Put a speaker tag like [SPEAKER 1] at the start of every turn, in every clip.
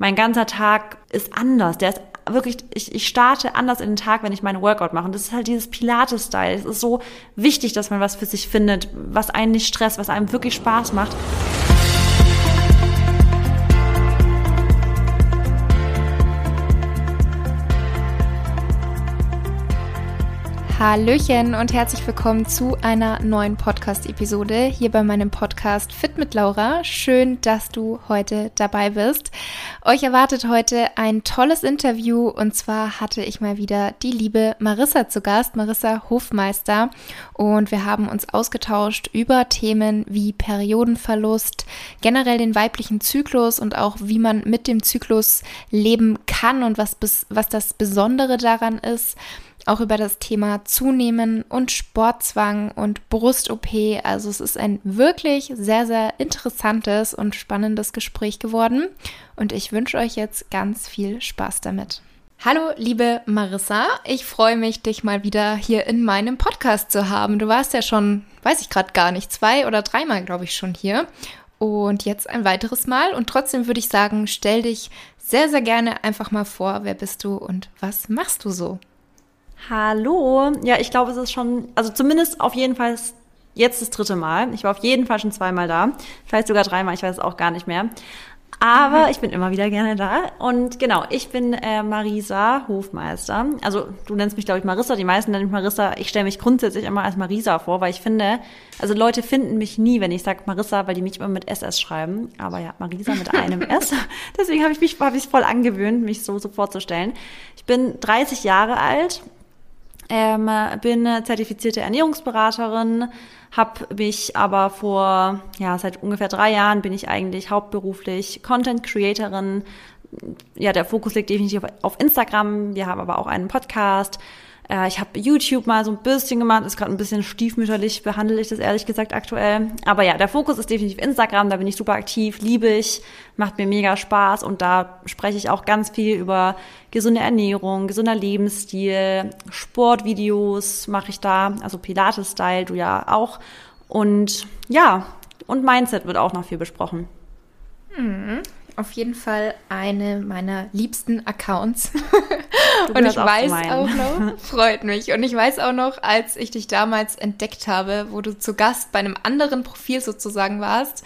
[SPEAKER 1] mein ganzer Tag ist anders. Der ist wirklich, ich, ich starte anders in den Tag, wenn ich meinen Workout mache. Und das ist halt dieses Pilates-Style. Es ist so wichtig, dass man was für sich findet, was einen nicht stresst, was einem wirklich Spaß macht.
[SPEAKER 2] Hallöchen und herzlich willkommen zu einer neuen Podcast-Episode hier bei meinem Podcast Fit mit Laura. Schön, dass du heute dabei bist. Euch erwartet heute ein tolles Interview und zwar hatte ich mal wieder die liebe Marissa zu Gast, Marissa Hofmeister und wir haben uns ausgetauscht über Themen wie Periodenverlust, generell den weiblichen Zyklus und auch wie man mit dem Zyklus leben kann und was, was das Besondere daran ist auch über das Thema Zunehmen und Sportzwang und Brust-OP. Also es ist ein wirklich sehr, sehr interessantes und spannendes Gespräch geworden und ich wünsche euch jetzt ganz viel Spaß damit. Hallo, liebe Marissa. Ich freue mich, dich mal wieder hier in meinem Podcast zu haben. Du warst ja schon, weiß ich gerade gar nicht, zwei oder dreimal, glaube ich, schon hier. Und jetzt ein weiteres Mal. Und trotzdem würde ich sagen, stell dich sehr, sehr gerne einfach mal vor. Wer bist du und was machst du so?
[SPEAKER 1] Hallo. Ja, ich glaube, es ist schon, also zumindest auf jeden Fall jetzt das dritte Mal. Ich war auf jeden Fall schon zweimal da. Vielleicht sogar dreimal, ich weiß es auch gar nicht mehr. Aber mhm. ich bin immer wieder gerne da. Und genau, ich bin äh, Marisa Hofmeister. Also du nennst mich, glaube ich, Marissa. Die meisten nennen mich Marissa. Ich stelle mich grundsätzlich immer als Marisa vor, weil ich finde, also Leute finden mich nie, wenn ich sage Marissa, weil die mich immer mit SS schreiben. Aber ja, Marisa mit einem S. Deswegen habe ich mich hab ich voll angewöhnt, mich so, so vorzustellen. Ich bin 30 Jahre alt ähm, bin zertifizierte Ernährungsberaterin, habe mich aber vor, ja, seit ungefähr drei Jahren bin ich eigentlich hauptberuflich Content Creatorin. Ja, der Fokus liegt definitiv auf Instagram. Wir haben aber auch einen Podcast. Äh, ich habe YouTube mal so ein bisschen gemacht, ist gerade ein bisschen stiefmütterlich, behandle ich das ehrlich gesagt aktuell. Aber ja, der Fokus ist definitiv Instagram, da bin ich super aktiv, liebe ich, macht mir mega Spaß und da spreche ich auch ganz viel über gesunde Ernährung, gesunder Lebensstil, Sportvideos mache ich da, also Pilates-Style, du ja auch. Und ja, und Mindset wird auch noch viel besprochen.
[SPEAKER 2] Mhm auf jeden Fall eine meiner liebsten Accounts. und ich weiß auch noch, freut mich. Und ich weiß auch noch, als ich dich damals entdeckt habe, wo du zu Gast bei einem anderen Profil sozusagen warst.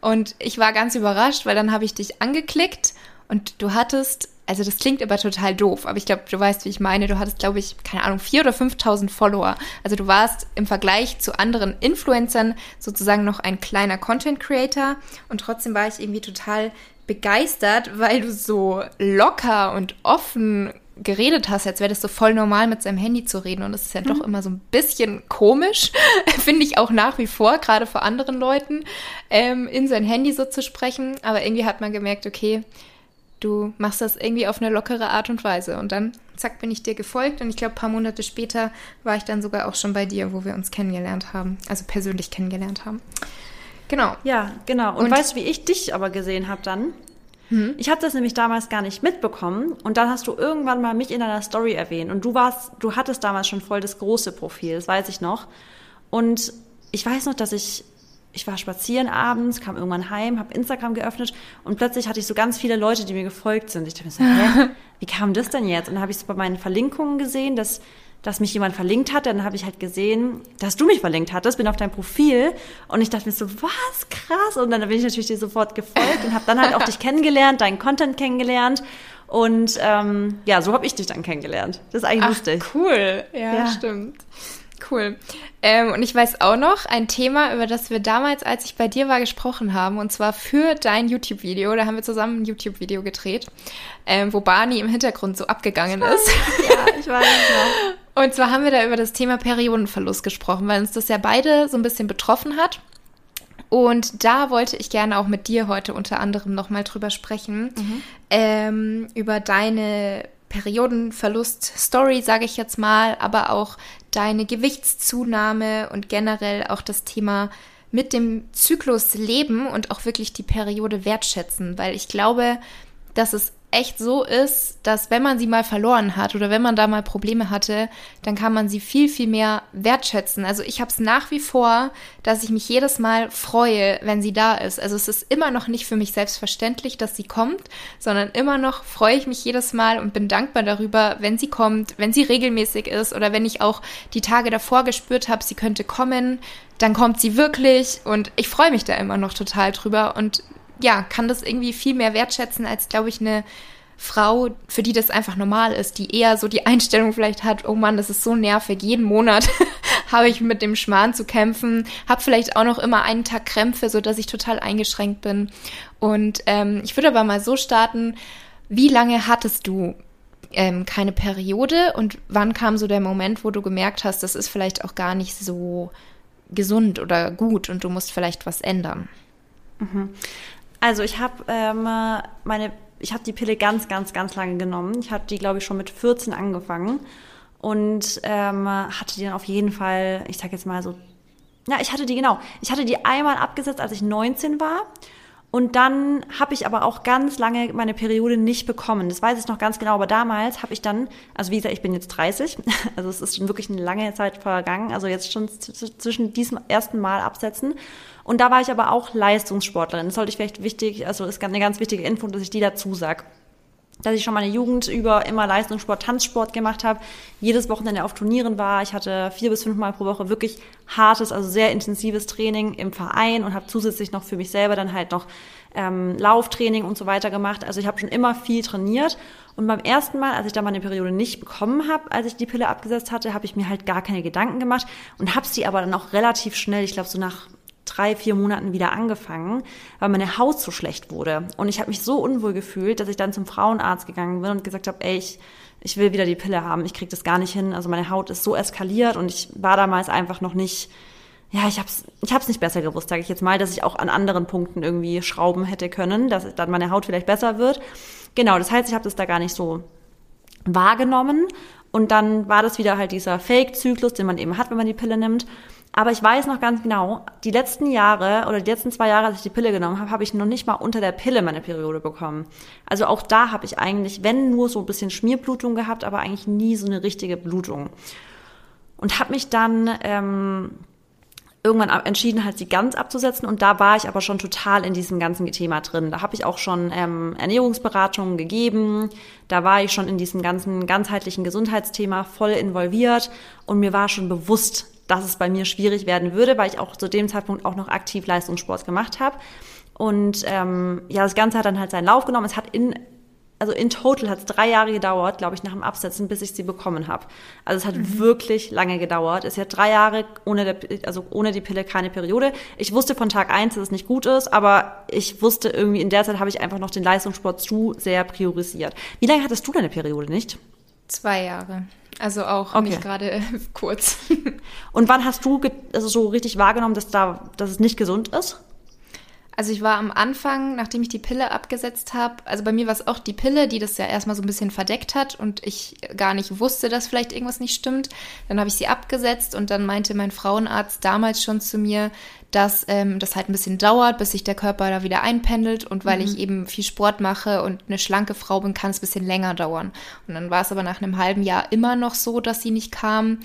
[SPEAKER 2] Und ich war ganz überrascht, weil dann habe ich dich angeklickt und du hattest, also das klingt aber total doof, aber ich glaube, du weißt, wie ich meine. Du hattest, glaube ich, keine Ahnung, vier oder 5.000 Follower. Also du warst im Vergleich zu anderen Influencern sozusagen noch ein kleiner Content Creator und trotzdem war ich irgendwie total begeistert, weil du so locker und offen geredet hast, als wäre das so voll normal, mit seinem Handy zu reden. Und das ist ja mhm. doch immer so ein bisschen komisch, finde ich auch nach wie vor, gerade vor anderen Leuten, ähm, in sein Handy so zu sprechen. Aber irgendwie hat man gemerkt, okay, du machst das irgendwie auf eine lockere Art und Weise. Und dann, zack, bin ich dir gefolgt. Und ich glaube, ein paar Monate später war ich dann sogar auch schon bei dir, wo wir uns kennengelernt haben, also persönlich kennengelernt haben.
[SPEAKER 1] Genau. Ja, genau. Und, und weißt du, wie ich dich aber gesehen habe dann? Hm. Ich habe das nämlich damals gar nicht mitbekommen und dann hast du irgendwann mal mich in deiner Story erwähnt und du warst, du hattest damals schon voll das große Profil, das weiß ich noch. Und ich weiß noch, dass ich ich war spazieren abends, kam irgendwann heim, habe Instagram geöffnet und plötzlich hatte ich so ganz viele Leute, die mir gefolgt sind. Ich dachte mir so, hä, wie kam das denn jetzt? Und dann habe ich so bei meinen Verlinkungen gesehen, dass dass mich jemand verlinkt hat, dann habe ich halt gesehen, dass du mich verlinkt hattest, bin auf dein Profil und ich dachte mir so, was krass und dann bin ich natürlich dir sofort gefolgt und habe dann halt auch dich kennengelernt, deinen Content kennengelernt und ähm, ja, so habe ich dich dann kennengelernt. Das ist eigentlich Ach, lustig.
[SPEAKER 2] Cool, ja, ja. stimmt. Cool. Ähm, und ich weiß auch noch ein Thema, über das wir damals, als ich bei dir war, gesprochen haben, und zwar für dein YouTube-Video. Da haben wir zusammen ein YouTube-Video gedreht, ähm, wo Barney im Hintergrund so abgegangen ist. Ja, ich weiß noch. Und zwar haben wir da über das Thema Periodenverlust gesprochen, weil uns das ja beide so ein bisschen betroffen hat. Und da wollte ich gerne auch mit dir heute unter anderem nochmal drüber sprechen, mhm. ähm, über deine Periodenverlust-Story, sage ich jetzt mal, aber auch deine Gewichtszunahme und generell auch das Thema mit dem Zyklus leben und auch wirklich die Periode wertschätzen, weil ich glaube, dass es echt so ist, dass wenn man sie mal verloren hat oder wenn man da mal Probleme hatte, dann kann man sie viel, viel mehr wertschätzen. Also ich habe es nach wie vor, dass ich mich jedes Mal freue, wenn sie da ist. Also es ist immer noch nicht für mich selbstverständlich, dass sie kommt, sondern immer noch freue ich mich jedes Mal und bin dankbar darüber, wenn sie kommt, wenn sie regelmäßig ist oder wenn ich auch die Tage davor gespürt habe, sie könnte kommen, dann kommt sie wirklich und ich freue mich da immer noch total drüber und ja, kann das irgendwie viel mehr wertschätzen als, glaube ich, eine Frau, für die das einfach normal ist, die eher so die Einstellung vielleicht hat, oh Mann, das ist so nervig, jeden Monat habe ich mit dem Schmarrn zu kämpfen, habe vielleicht auch noch immer einen Tag Krämpfe, so dass ich total eingeschränkt bin. Und ähm, ich würde aber mal so starten, wie lange hattest du ähm, keine Periode und wann kam so der Moment, wo du gemerkt hast, das ist vielleicht auch gar nicht so gesund oder gut und du musst vielleicht was ändern?
[SPEAKER 1] Mhm. Also ich habe ähm, meine, ich habe die Pille ganz, ganz, ganz lange genommen. Ich habe die, glaube ich, schon mit 14 angefangen und ähm, hatte die dann auf jeden Fall, ich sag jetzt mal so, ja, ich hatte die genau, ich hatte die einmal abgesetzt, als ich 19 war. Und dann habe ich aber auch ganz lange meine Periode nicht bekommen. Das weiß ich noch ganz genau. Aber damals habe ich dann, also wie gesagt, ich bin jetzt 30, also es ist schon wirklich eine lange Zeit vergangen. Also jetzt schon zwischen diesem ersten Mal absetzen und da war ich aber auch Leistungssportlerin. Das sollte ich vielleicht wichtig, also ist eine ganz wichtige Info, dass ich die dazu sag. Dass ich schon meine Jugend über immer Leistungssport, Tanzsport gemacht habe, jedes Wochenende auf Turnieren war. Ich hatte vier bis fünf Mal pro Woche wirklich hartes, also sehr intensives Training im Verein und habe zusätzlich noch für mich selber dann halt noch ähm, Lauftraining und so weiter gemacht. Also ich habe schon immer viel trainiert. Und beim ersten Mal, als ich da meine Periode nicht bekommen habe, als ich die Pille abgesetzt hatte, habe ich mir halt gar keine Gedanken gemacht und habe sie aber dann auch relativ schnell, ich glaube so nach drei, vier Monaten wieder angefangen, weil meine Haut so schlecht wurde. Und ich habe mich so unwohl gefühlt, dass ich dann zum Frauenarzt gegangen bin und gesagt habe, ey, ich, ich will wieder die Pille haben, ich krieg das gar nicht hin. Also meine Haut ist so eskaliert und ich war damals einfach noch nicht, ja, ich hab's, ich hab's nicht besser gewusst, sage ich jetzt mal, dass ich auch an anderen Punkten irgendwie schrauben hätte können, dass dann meine Haut vielleicht besser wird. Genau, das heißt, ich habe das da gar nicht so wahrgenommen. Und dann war das wieder halt dieser Fake-Zyklus, den man eben hat, wenn man die Pille nimmt. Aber ich weiß noch ganz genau, die letzten Jahre oder die letzten zwei Jahre, als ich die Pille genommen habe, habe ich noch nicht mal unter der Pille meine Periode bekommen. Also auch da habe ich eigentlich, wenn nur so ein bisschen Schmierblutung gehabt, aber eigentlich nie so eine richtige Blutung. Und habe mich dann ähm, irgendwann entschieden, halt sie ganz abzusetzen. Und da war ich aber schon total in diesem ganzen Thema drin. Da habe ich auch schon ähm, Ernährungsberatungen gegeben. Da war ich schon in diesem ganzen ganzheitlichen Gesundheitsthema voll involviert. Und mir war schon bewusst, dass es bei mir schwierig werden würde, weil ich auch zu dem Zeitpunkt auch noch aktiv Leistungssport gemacht habe. Und ähm, ja, das Ganze hat dann halt seinen Lauf genommen. Es hat in also in total hat es drei Jahre gedauert, glaube ich, nach dem Absetzen, bis ich sie bekommen habe. Also es hat mhm. wirklich lange gedauert. Es hat drei Jahre ohne, der, also ohne die Pille keine Periode. Ich wusste von Tag eins, dass es nicht gut ist, aber ich wusste irgendwie, in der Zeit habe ich einfach noch den Leistungssport zu sehr priorisiert. Wie lange hattest du deine Periode nicht?
[SPEAKER 2] Zwei Jahre. Also auch okay. nicht gerade kurz.
[SPEAKER 1] Und wann hast du also so richtig wahrgenommen, dass, da, dass es nicht gesund ist?
[SPEAKER 2] Also ich war am Anfang, nachdem ich die Pille abgesetzt habe, also bei mir war es auch die Pille, die das ja erstmal so ein bisschen verdeckt hat und ich gar nicht wusste, dass vielleicht irgendwas nicht stimmt. Dann habe ich sie abgesetzt und dann meinte mein Frauenarzt damals schon zu mir, dass ähm, das halt ein bisschen dauert, bis sich der Körper da wieder einpendelt und weil mhm. ich eben viel Sport mache und eine schlanke Frau bin, kann es ein bisschen länger dauern. Und dann war es aber nach einem halben Jahr immer noch so, dass sie nicht kam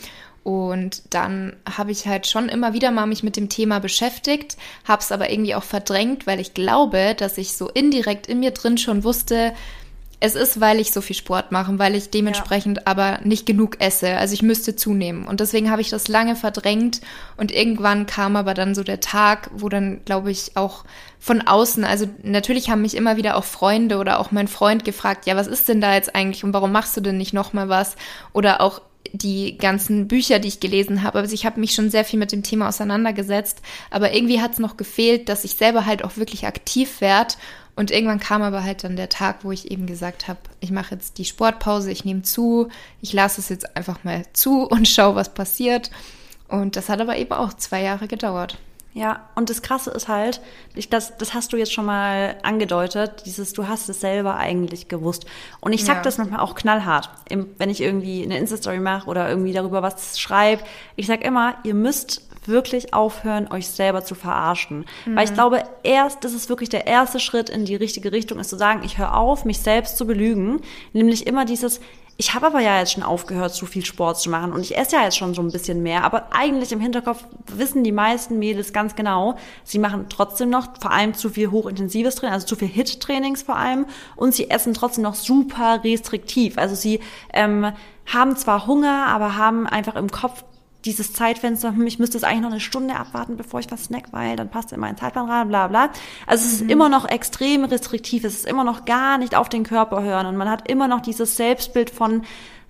[SPEAKER 2] und dann habe ich halt schon immer wieder mal mich mit dem Thema beschäftigt, habe es aber irgendwie auch verdrängt, weil ich glaube, dass ich so indirekt in mir drin schon wusste, es ist, weil ich so viel Sport mache, weil ich dementsprechend ja. aber nicht genug esse. Also ich müsste zunehmen. Und deswegen habe ich das lange verdrängt. Und irgendwann kam aber dann so der Tag, wo dann, glaube ich, auch von außen, also natürlich haben mich immer wieder auch Freunde oder auch mein Freund gefragt, ja, was ist denn da jetzt eigentlich und warum machst du denn nicht nochmal was? Oder auch die ganzen Bücher, die ich gelesen habe. Also ich habe mich schon sehr viel mit dem Thema auseinandergesetzt, aber irgendwie hat es noch gefehlt, dass ich selber halt auch wirklich aktiv werde. Und irgendwann kam aber halt dann der Tag, wo ich eben gesagt habe, ich mache jetzt die Sportpause, ich nehme zu, ich lasse es jetzt einfach mal zu und schaue, was passiert. Und das hat aber eben auch zwei Jahre gedauert.
[SPEAKER 1] Ja, und das Krasse ist halt, ich, das, das hast du jetzt schon mal angedeutet, dieses, du hast es selber eigentlich gewusst. Und ich sag ja. das manchmal auch knallhart, wenn ich irgendwie eine Insta-Story mache oder irgendwie darüber was schreibe. Ich sag immer, ihr müsst wirklich aufhören, euch selber zu verarschen. Mhm. Weil ich glaube, erst, das ist wirklich der erste Schritt in die richtige Richtung, ist zu sagen, ich höre auf, mich selbst zu belügen. Nämlich immer dieses, ich habe aber ja jetzt schon aufgehört, zu viel Sport zu machen und ich esse ja jetzt schon so ein bisschen mehr, aber eigentlich im Hinterkopf wissen die meisten Mädels ganz genau, sie machen trotzdem noch vor allem zu viel hochintensives Training, also zu viel Hit-Trainings vor allem und sie essen trotzdem noch super restriktiv. Also sie ähm, haben zwar Hunger, aber haben einfach im Kopf dieses Zeitfenster, hm, ich müsste es eigentlich noch eine Stunde abwarten, bevor ich was snack, weil dann passt in meinen Zeitplan rein, bla bla. Also es ist mhm. immer noch extrem restriktiv, es ist immer noch gar nicht auf den Körper hören und man hat immer noch dieses Selbstbild von,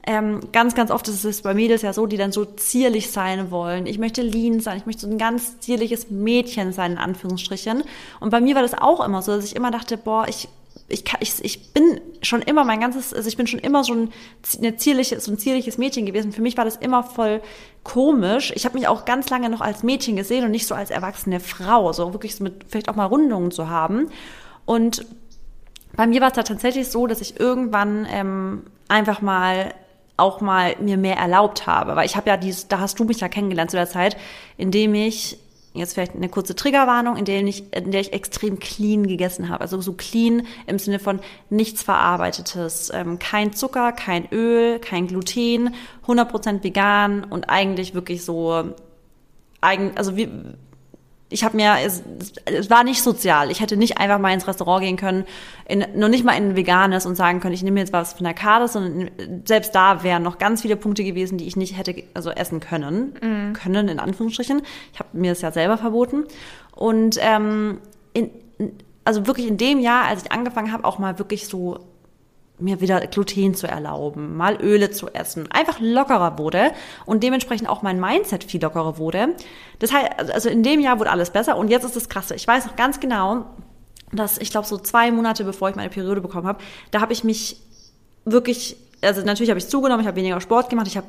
[SPEAKER 1] ähm, ganz, ganz oft ist es bei Mädels ja so, die dann so zierlich sein wollen. Ich möchte lean sein, ich möchte so ein ganz zierliches Mädchen sein, in Anführungsstrichen. Und bei mir war das auch immer so, dass ich immer dachte, boah, ich ich, kann, ich, ich bin schon immer mein ganzes, also ich bin schon immer so ein, eine zierliche, so ein zierliches Mädchen gewesen. Für mich war das immer voll komisch. Ich habe mich auch ganz lange noch als Mädchen gesehen und nicht so als erwachsene Frau, so wirklich so mit vielleicht auch mal Rundungen zu haben. Und bei mir war es da tatsächlich so, dass ich irgendwann ähm, einfach mal auch mal mir mehr erlaubt habe, weil ich habe ja dies, da hast du mich ja kennengelernt zu der Zeit, in dem ich jetzt vielleicht eine kurze Triggerwarnung, in der ich, in der ich extrem clean gegessen habe. Also so clean im Sinne von nichts Verarbeitetes, ähm, kein Zucker, kein Öl, kein Gluten, 100% vegan und eigentlich wirklich so, eigen, also wie, ich habe mir, es, es war nicht sozial. Ich hätte nicht einfach mal ins Restaurant gehen können, in, noch nicht mal in ein veganes und sagen können, ich nehme jetzt was von der Karte, sondern selbst da wären noch ganz viele Punkte gewesen, die ich nicht hätte also essen können, mhm. können in Anführungsstrichen. Ich habe mir das ja selber verboten und ähm, in, also wirklich in dem Jahr, als ich angefangen habe, auch mal wirklich so mir wieder Gluten zu erlauben, mal Öle zu essen, einfach lockerer wurde und dementsprechend auch mein Mindset viel lockerer wurde. Das heißt, also in dem Jahr wurde alles besser und jetzt ist das krasse. Ich weiß noch ganz genau, dass ich glaube so zwei Monate bevor ich meine Periode bekommen habe, da habe ich mich wirklich, also natürlich habe ich zugenommen, ich habe weniger Sport gemacht, ich habe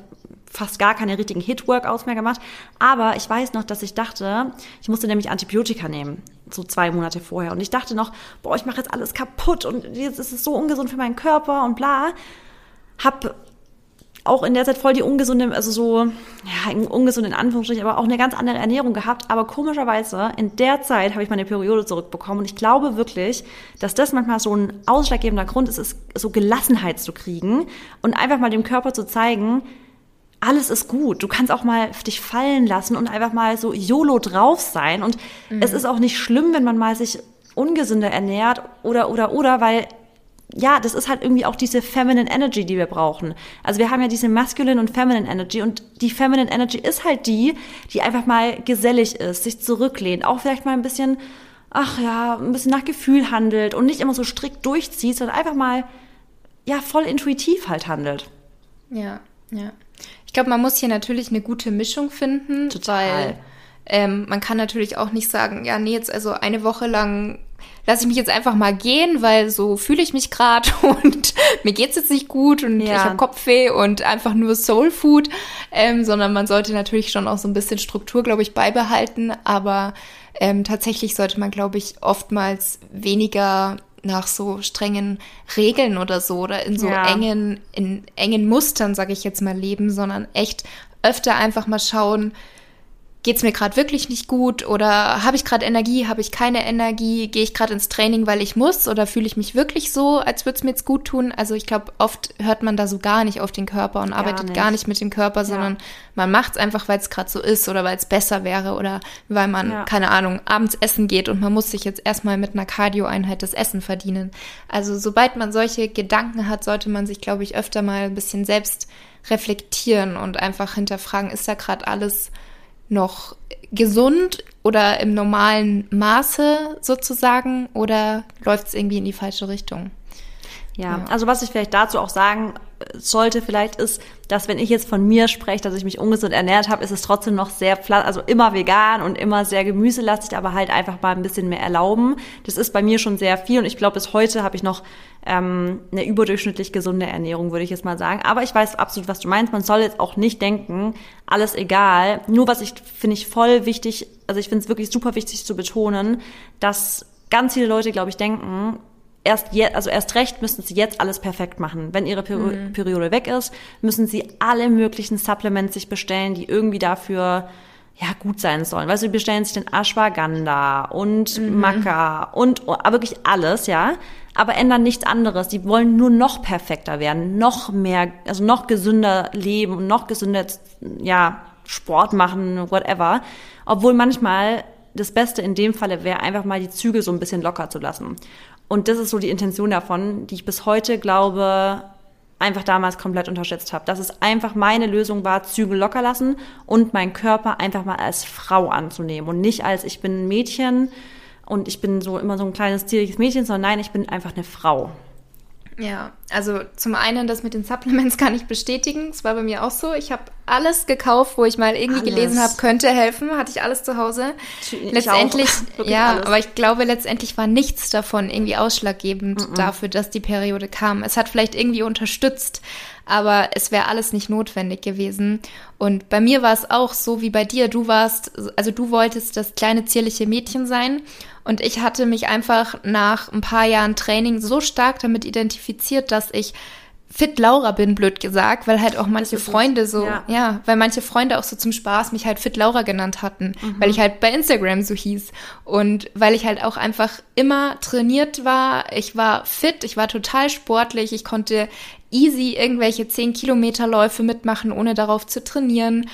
[SPEAKER 1] fast gar keine richtigen Hit-Workouts mehr gemacht. Aber ich weiß noch, dass ich dachte, ich musste nämlich Antibiotika nehmen, so zwei Monate vorher. Und ich dachte noch, boah, ich mache jetzt alles kaputt und jetzt ist es so ungesund für meinen Körper und bla. Hab auch in der Zeit voll die ungesunde, also so, ja, ungesund in Anführungsstrichen, aber auch eine ganz andere Ernährung gehabt. Aber komischerweise, in der Zeit habe ich meine Periode zurückbekommen. Und ich glaube wirklich, dass das manchmal so ein ausschlaggebender Grund ist, ist so Gelassenheit zu kriegen und einfach mal dem Körper zu zeigen, alles ist gut. Du kannst auch mal dich fallen lassen und einfach mal so YOLO drauf sein. Und mhm. es ist auch nicht schlimm, wenn man mal sich ungesünder ernährt oder, oder, oder, weil ja, das ist halt irgendwie auch diese Feminine Energy, die wir brauchen. Also wir haben ja diese Masculine und Feminine Energy und die Feminine Energy ist halt die, die einfach mal gesellig ist, sich zurücklehnt, auch vielleicht mal ein bisschen, ach ja, ein bisschen nach Gefühl handelt und nicht immer so strikt durchzieht, sondern einfach mal, ja, voll intuitiv halt handelt.
[SPEAKER 2] Ja, ja. Ich glaube, man muss hier natürlich eine gute Mischung finden,
[SPEAKER 1] Total. weil
[SPEAKER 2] ähm, man kann natürlich auch nicht sagen, ja, nee, jetzt also eine Woche lang lasse ich mich jetzt einfach mal gehen, weil so fühle ich mich gerade und mir geht's jetzt nicht gut und ja. ich habe Kopfweh und einfach nur Soul Food, ähm, sondern man sollte natürlich schon auch so ein bisschen Struktur, glaube ich, beibehalten, aber ähm, tatsächlich sollte man, glaube ich, oftmals weniger nach so strengen Regeln oder so oder in so ja. engen, in engen Mustern, sage ich jetzt mal, leben, sondern echt öfter einfach mal schauen, geht's mir gerade wirklich nicht gut oder habe ich gerade Energie, habe ich keine Energie, gehe ich gerade ins Training, weil ich muss oder fühle ich mich wirklich so, als würde es mir jetzt gut tun? Also ich glaube, oft hört man da so gar nicht auf den Körper und gar arbeitet nicht. gar nicht mit dem Körper, sondern ja. man macht es einfach, weil es gerade so ist oder weil es besser wäre oder weil man, ja. keine Ahnung, abends essen geht und man muss sich jetzt erstmal mit einer Cardio-Einheit das Essen verdienen. Also sobald man solche Gedanken hat, sollte man sich, glaube ich, öfter mal ein bisschen selbst reflektieren und einfach hinterfragen, ist da gerade alles noch gesund oder im normalen Maße sozusagen oder läuft es irgendwie in die falsche Richtung?
[SPEAKER 1] Ja, ja, also was ich vielleicht dazu auch sagen sollte vielleicht ist, dass wenn ich jetzt von mir spreche, dass ich mich ungesund ernährt habe, ist es trotzdem noch sehr, also immer vegan und immer sehr gemüselastig, aber halt einfach mal ein bisschen mehr erlauben. Das ist bei mir schon sehr viel und ich glaube, bis heute habe ich noch ähm, eine überdurchschnittlich gesunde Ernährung, würde ich jetzt mal sagen. Aber ich weiß absolut, was du meinst. Man soll jetzt auch nicht denken, alles egal. Nur was ich finde ich voll wichtig, also ich finde es wirklich super wichtig zu betonen, dass ganz viele Leute, glaube ich, denken, erst jetzt, also erst recht müssen sie jetzt alles perfekt machen. Wenn ihre Peri mhm. Periode weg ist, müssen sie alle möglichen Supplements sich bestellen, die irgendwie dafür ja, gut sein sollen. Weißt du, die bestellen sich den Ashwagandha und mhm. Maca und oh, wirklich alles, ja, aber ändern nichts anderes. Die wollen nur noch perfekter werden, noch mehr, also noch gesünder leben und noch gesünder, ja, Sport machen, whatever. Obwohl manchmal das Beste in dem Falle wäre, einfach mal die Züge so ein bisschen locker zu lassen. Und das ist so die Intention davon, die ich bis heute glaube, einfach damals komplett unterschätzt habe. Dass es einfach meine Lösung war, Zügel locker lassen und meinen Körper einfach mal als Frau anzunehmen und nicht als ich bin ein Mädchen und ich bin so immer so ein kleines zierliches Mädchen, sondern nein, ich bin einfach eine Frau.
[SPEAKER 2] Ja, also zum einen das mit den Supplements kann ich bestätigen. Es war bei mir auch so. Ich habe alles gekauft, wo ich mal irgendwie alles. gelesen habe, könnte helfen. Hatte ich alles zu Hause. Ich letztendlich, ja, alles. aber ich glaube, letztendlich war nichts davon irgendwie ausschlaggebend mm -mm. dafür, dass die Periode kam. Es hat vielleicht irgendwie unterstützt, aber es wäre alles nicht notwendig gewesen. Und bei mir war es auch so wie bei dir. Du warst, also du wolltest das kleine zierliche Mädchen sein und ich hatte mich einfach nach ein paar Jahren Training so stark damit identifiziert, dass ich Fit Laura bin, blöd gesagt, weil halt auch manche Freunde so, ja. ja. weil manche Freunde auch so zum Spaß mich halt Fit Laura genannt hatten, mhm. weil ich halt bei Instagram so hieß und weil ich halt auch einfach immer trainiert war, ich war fit, ich war total sportlich, ich konnte easy irgendwelche 10 Kilometer Läufe mitmachen, ohne darauf zu trainieren.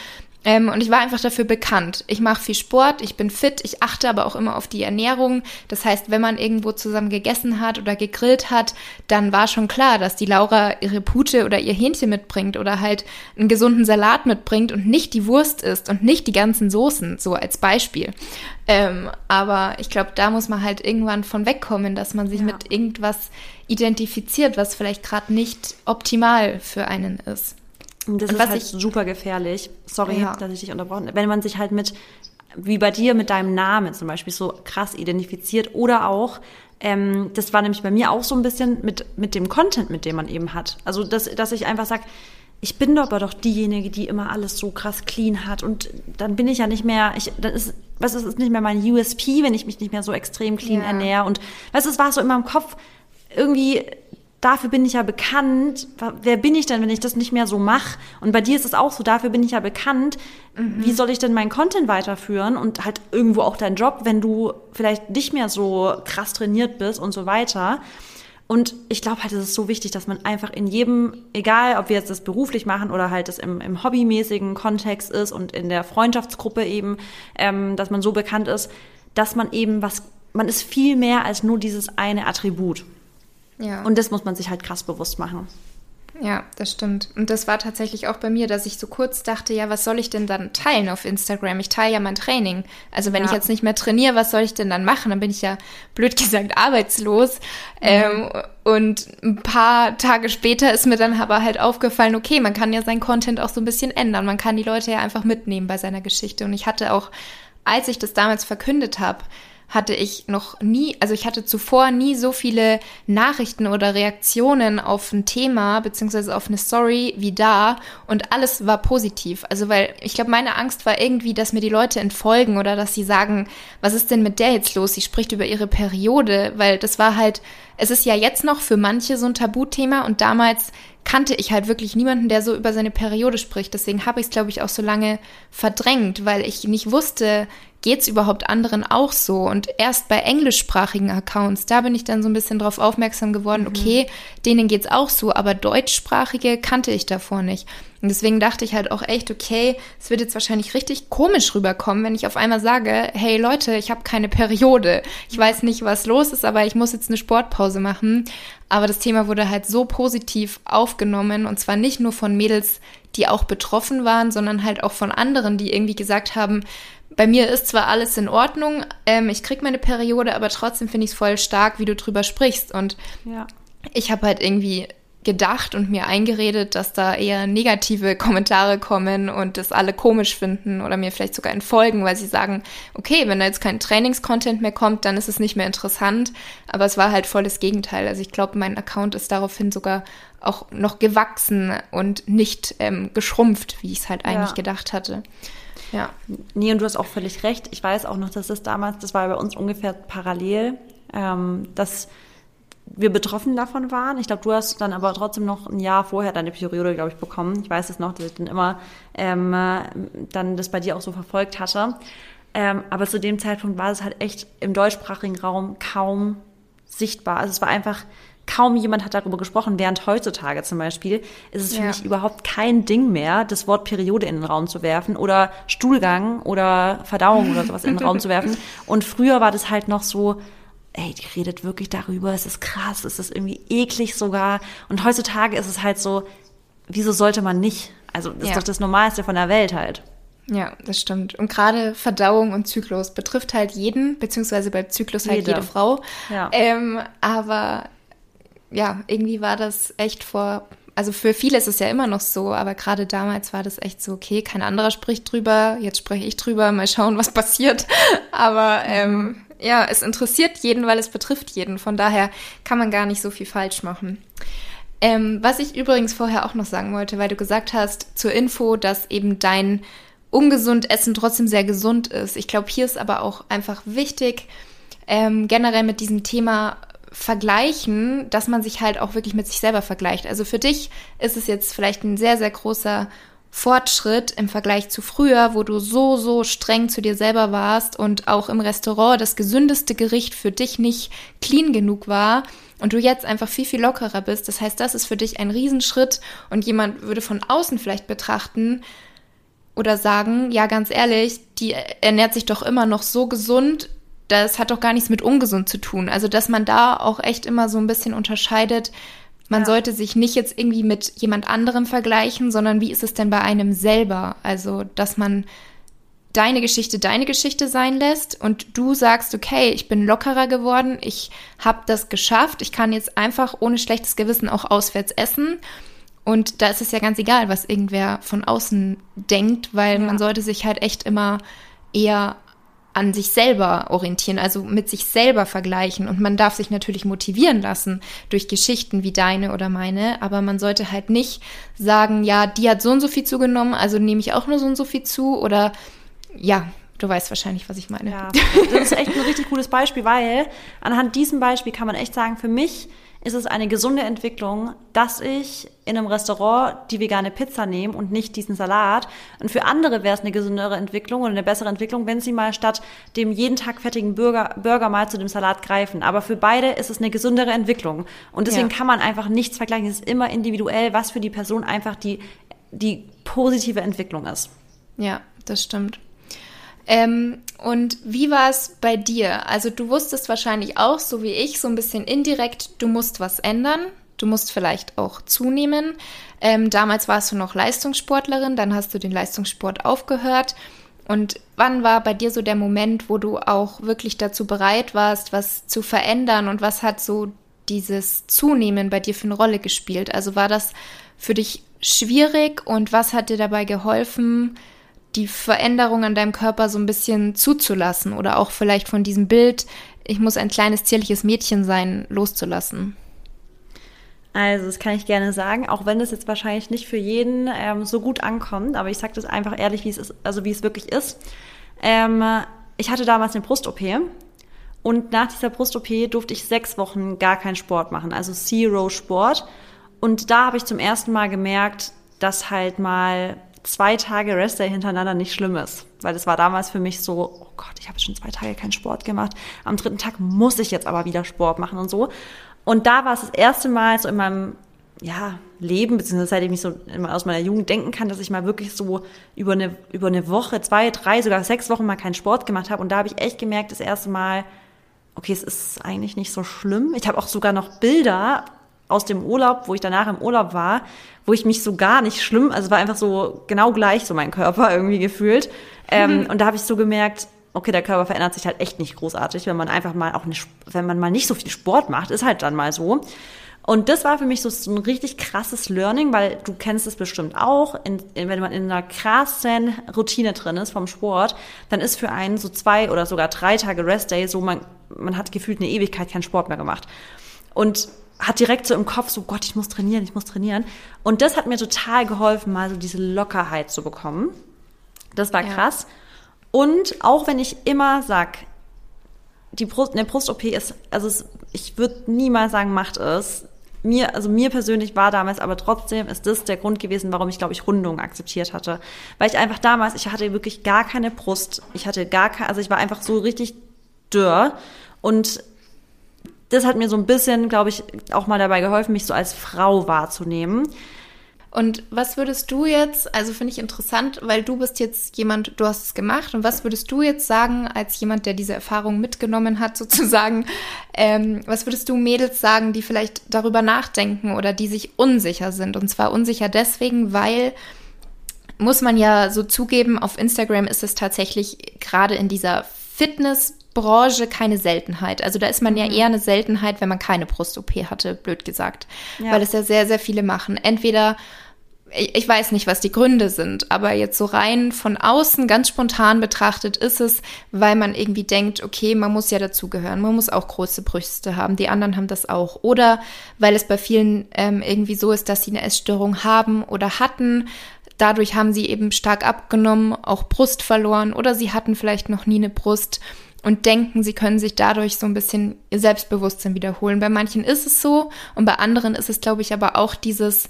[SPEAKER 2] Ähm, und ich war einfach dafür bekannt. Ich mache viel Sport, ich bin fit, ich achte aber auch immer auf die Ernährung. Das heißt, wenn man irgendwo zusammen gegessen hat oder gegrillt hat, dann war schon klar, dass die Laura ihre Pute oder ihr Hähnchen mitbringt oder halt einen gesunden Salat mitbringt und nicht die Wurst isst und nicht die ganzen Soßen, so als Beispiel. Ähm, aber ich glaube, da muss man halt irgendwann von wegkommen, dass man sich ja. mit irgendwas identifiziert, was vielleicht gerade nicht optimal für einen ist.
[SPEAKER 1] Und das und ist halt ich, super gefährlich. Sorry, ja. dass ich dich unterbrochen habe. Wenn man sich halt mit, wie bei dir, mit deinem Namen zum Beispiel so krass identifiziert oder auch, ähm, das war nämlich bei mir auch so ein bisschen mit, mit dem Content, mit dem man eben hat. Also, dass, dass ich einfach sage, ich bin aber doch diejenige, die immer alles so krass clean hat und dann bin ich ja nicht mehr, ich, dann ist, was ist, ist nicht mehr mein USP, wenn ich mich nicht mehr so extrem clean ja. ernähre und du, es war so in meinem Kopf irgendwie, dafür bin ich ja bekannt. Wer bin ich denn, wenn ich das nicht mehr so mache? Und bei dir ist es auch so, dafür bin ich ja bekannt. Mhm. Wie soll ich denn meinen Content weiterführen und halt irgendwo auch deinen Job, wenn du vielleicht nicht mehr so krass trainiert bist und so weiter? Und ich glaube halt, es ist so wichtig, dass man einfach in jedem, egal ob wir jetzt das beruflich machen oder halt das im, im hobbymäßigen Kontext ist und in der Freundschaftsgruppe eben, ähm, dass man so bekannt ist, dass man eben was, man ist viel mehr als nur dieses eine Attribut. Ja. Und das muss man sich halt krass bewusst machen.
[SPEAKER 2] Ja, das stimmt. Und das war tatsächlich auch bei mir, dass ich so kurz dachte, ja, was soll ich denn dann teilen auf Instagram? Ich teile ja mein Training. Also wenn ja. ich jetzt nicht mehr trainiere, was soll ich denn dann machen? Dann bin ich ja blöd gesagt arbeitslos. Mhm. Ähm, und ein paar Tage später ist mir dann aber halt aufgefallen, okay, man kann ja seinen Content auch so ein bisschen ändern. Man kann die Leute ja einfach mitnehmen bei seiner Geschichte. Und ich hatte auch, als ich das damals verkündet habe, hatte ich noch nie, also ich hatte zuvor nie so viele Nachrichten oder Reaktionen auf ein Thema beziehungsweise auf eine Story wie da und alles war positiv. Also weil ich glaube, meine Angst war irgendwie, dass mir die Leute entfolgen oder dass sie sagen, was ist denn mit der jetzt los? Sie spricht über ihre Periode, weil das war halt, es ist ja jetzt noch für manche so ein Tabuthema und damals kannte ich halt wirklich niemanden, der so über seine Periode spricht. Deswegen habe ich es, glaube ich, auch so lange verdrängt, weil ich nicht wusste, geht's überhaupt anderen auch so? Und erst bei englischsprachigen Accounts, da bin ich dann so ein bisschen drauf aufmerksam geworden, mhm. okay, denen geht's auch so, aber deutschsprachige kannte ich davor nicht. Und deswegen dachte ich halt auch echt, okay, es wird jetzt wahrscheinlich richtig komisch rüberkommen, wenn ich auf einmal sage, hey Leute, ich habe keine Periode. Ich weiß nicht, was los ist, aber ich muss jetzt eine Sportpause machen. Aber das Thema wurde halt so positiv aufgenommen und zwar nicht nur von Mädels, die auch betroffen waren, sondern halt auch von anderen, die irgendwie gesagt haben, bei mir ist zwar alles in Ordnung, ähm, ich krieg meine Periode, aber trotzdem finde ich es voll stark, wie du drüber sprichst. Und ja. ich habe halt irgendwie gedacht und mir eingeredet, dass da eher negative Kommentare kommen und das alle komisch finden oder mir vielleicht sogar entfolgen, weil sie sagen, okay, wenn da jetzt kein Trainingscontent mehr kommt, dann ist es nicht mehr interessant. Aber es war halt voll das Gegenteil. Also ich glaube, mein Account ist daraufhin sogar auch noch gewachsen und nicht ähm, geschrumpft, wie ich es halt eigentlich ja. gedacht hatte.
[SPEAKER 1] Ja. Nee, und du hast auch völlig recht. Ich weiß auch noch, dass das damals, das war bei uns ungefähr parallel, ähm, dass wir betroffen davon waren. Ich glaube, du hast dann aber trotzdem noch ein Jahr vorher deine Periode, glaube ich, bekommen. Ich weiß es noch, dass ich dann immer ähm, dann das bei dir auch so verfolgt hatte. Ähm, aber zu dem Zeitpunkt war es halt echt im deutschsprachigen Raum kaum sichtbar. Also es war einfach, kaum jemand hat darüber gesprochen, während heutzutage zum Beispiel ist es für ja. mich überhaupt kein Ding mehr, das Wort Periode in den Raum zu werfen oder Stuhlgang oder Verdauung oder sowas in den Raum zu werfen. Und früher war das halt noch so, ey, die redet wirklich darüber, es ist krass, es ist irgendwie eklig sogar. Und heutzutage ist es halt so, wieso sollte man nicht? Also das ja. ist doch das Normalste von der Welt halt.
[SPEAKER 2] Ja, das stimmt. Und gerade Verdauung und Zyklus betrifft halt jeden, beziehungsweise bei Zyklus halt jede, jede Frau. Ja. Ähm, aber ja, irgendwie war das echt vor, also für viele ist es ja immer noch so, aber gerade damals war das echt so, okay, kein anderer spricht drüber, jetzt spreche ich drüber, mal schauen, was passiert. Aber ähm, ja, es interessiert jeden, weil es betrifft jeden. Von daher kann man gar nicht so viel falsch machen. Ähm, was ich übrigens vorher auch noch sagen wollte, weil du gesagt hast zur Info, dass eben dein ungesund Essen trotzdem sehr gesund ist. Ich glaube, hier ist aber auch einfach wichtig, ähm, generell mit diesem Thema vergleichen, dass man sich halt auch wirklich mit sich selber vergleicht. Also für dich ist es jetzt vielleicht ein sehr, sehr großer Fortschritt im Vergleich zu früher, wo du so, so streng zu dir selber warst und auch im Restaurant das gesündeste Gericht für dich nicht clean genug war und du jetzt einfach viel, viel lockerer bist. Das heißt, das ist für dich ein Riesenschritt und jemand würde von außen vielleicht betrachten oder sagen, ja, ganz ehrlich, die ernährt sich doch immer noch so gesund, das hat doch gar nichts mit ungesund zu tun. Also, dass man da auch echt immer so ein bisschen unterscheidet. Man ja. sollte sich nicht jetzt irgendwie mit jemand anderem vergleichen, sondern wie ist es denn bei einem selber? Also, dass man deine Geschichte deine Geschichte sein lässt und du sagst, okay, ich bin lockerer geworden, ich habe das geschafft, ich kann jetzt einfach ohne schlechtes Gewissen auch auswärts essen. Und da ist es ja ganz egal, was irgendwer von außen denkt, weil ja. man sollte sich halt echt immer eher an sich selber orientieren, also mit sich selber vergleichen. Und man darf sich natürlich motivieren lassen durch Geschichten wie deine oder meine, aber man sollte halt nicht sagen, ja, die hat so und so viel zugenommen, also nehme ich auch nur so und so viel zu oder ja, Du weißt wahrscheinlich, was ich meine.
[SPEAKER 1] Ja, das ist echt ein richtig cooles Beispiel, weil anhand diesem Beispiel kann man echt sagen, für mich ist es eine gesunde Entwicklung, dass ich in einem Restaurant die vegane Pizza nehme und nicht diesen Salat. Und für andere wäre es eine gesündere Entwicklung oder eine bessere Entwicklung, wenn sie mal statt dem jeden Tag fertigen Burger, Burger mal zu dem Salat greifen. Aber für beide ist es eine gesündere Entwicklung. Und deswegen ja. kann man einfach nichts vergleichen. Es ist immer individuell, was für die Person einfach die, die positive Entwicklung ist.
[SPEAKER 2] Ja, das stimmt. Ähm, und wie war es bei dir? Also du wusstest wahrscheinlich auch, so wie ich, so ein bisschen indirekt, du musst was ändern. Du musst vielleicht auch zunehmen. Ähm, damals warst du noch Leistungssportlerin, dann hast du den Leistungssport aufgehört. Und wann war bei dir so der Moment, wo du auch wirklich dazu bereit warst, was zu verändern? Und was hat so dieses Zunehmen bei dir für eine Rolle gespielt? Also war das für dich schwierig und was hat dir dabei geholfen, die Veränderung an deinem Körper so ein bisschen zuzulassen oder auch vielleicht von diesem Bild, ich muss ein kleines zierliches Mädchen sein, loszulassen?
[SPEAKER 1] Also, das kann ich gerne sagen, auch wenn es jetzt wahrscheinlich nicht für jeden ähm, so gut ankommt, aber ich sage das einfach ehrlich, wie es ist, also wie es wirklich ist. Ähm, ich hatte damals eine Brust-OP und nach dieser Brust-OP durfte ich sechs Wochen gar keinen Sport machen, also Zero Sport. Und da habe ich zum ersten Mal gemerkt, dass halt mal zwei Tage Restday hintereinander nicht schlimm ist. Weil das war damals für mich so, oh Gott, ich habe schon zwei Tage keinen Sport gemacht. Am dritten Tag muss ich jetzt aber wieder Sport machen und so. Und da war es das erste Mal so in meinem ja, Leben, beziehungsweise seitdem ich so aus meiner Jugend denken kann, dass ich mal wirklich so über eine, über eine Woche, zwei, drei, sogar sechs Wochen mal keinen Sport gemacht habe. Und da habe ich echt gemerkt, das erste Mal, okay, es ist eigentlich nicht so schlimm. Ich habe auch sogar noch Bilder aus dem Urlaub, wo ich danach im Urlaub war, wo ich mich so gar nicht schlimm, also war einfach so genau gleich so mein Körper irgendwie gefühlt. Ähm, mhm. Und da habe ich so gemerkt, okay, der Körper verändert sich halt echt nicht großartig, wenn man einfach mal auch nicht, wenn man mal nicht so viel Sport macht, ist halt dann mal so. Und das war für mich so, so ein richtig krasses Learning, weil du kennst es bestimmt auch, in, in, wenn man in einer krassen Routine drin ist vom Sport, dann ist für einen so zwei oder sogar drei Tage Restday so, man, man hat gefühlt eine Ewigkeit keinen Sport mehr gemacht. Und hat direkt so im Kopf so, Gott, ich muss trainieren, ich muss trainieren. Und das hat mir total geholfen, mal so diese Lockerheit zu bekommen. Das war krass. Ja. Und auch wenn ich immer sag, die Brust, eine Brust-OP ist, also es, ich würde niemals sagen, macht es. Mir, also mir persönlich war damals, aber trotzdem ist das der Grund gewesen, warum ich, glaube ich, Rundung akzeptiert hatte. Weil ich einfach damals, ich hatte wirklich gar keine Brust. Ich hatte gar keine, also ich war einfach so richtig dürr. Und das hat mir so ein bisschen, glaube ich, auch mal dabei geholfen, mich so als Frau wahrzunehmen.
[SPEAKER 2] Und was würdest du jetzt, also finde ich interessant, weil du bist jetzt jemand, du hast es gemacht, und was würdest du jetzt sagen, als jemand, der diese Erfahrung mitgenommen hat, sozusagen, ähm, was würdest du Mädels sagen, die vielleicht darüber nachdenken oder die sich unsicher sind? Und zwar unsicher deswegen, weil muss man ja so zugeben, auf Instagram ist es tatsächlich gerade in dieser Fitness- Branche keine Seltenheit. Also da ist man ja mhm. eher eine Seltenheit, wenn man keine Brust-OP hatte, blöd gesagt. Ja. Weil es ja sehr, sehr viele machen. Entweder ich weiß nicht, was die Gründe sind, aber jetzt so rein von außen, ganz spontan betrachtet, ist es, weil man irgendwie denkt, okay, man muss ja dazugehören, man muss auch große Brüste haben, die anderen haben das auch. Oder weil es bei vielen ähm, irgendwie so ist, dass sie eine Essstörung haben oder hatten. Dadurch haben sie eben stark abgenommen, auch Brust verloren oder sie hatten vielleicht noch nie eine Brust und denken, sie können sich dadurch so ein bisschen ihr Selbstbewusstsein wiederholen. Bei manchen ist es so und bei anderen ist es, glaube ich, aber auch dieses,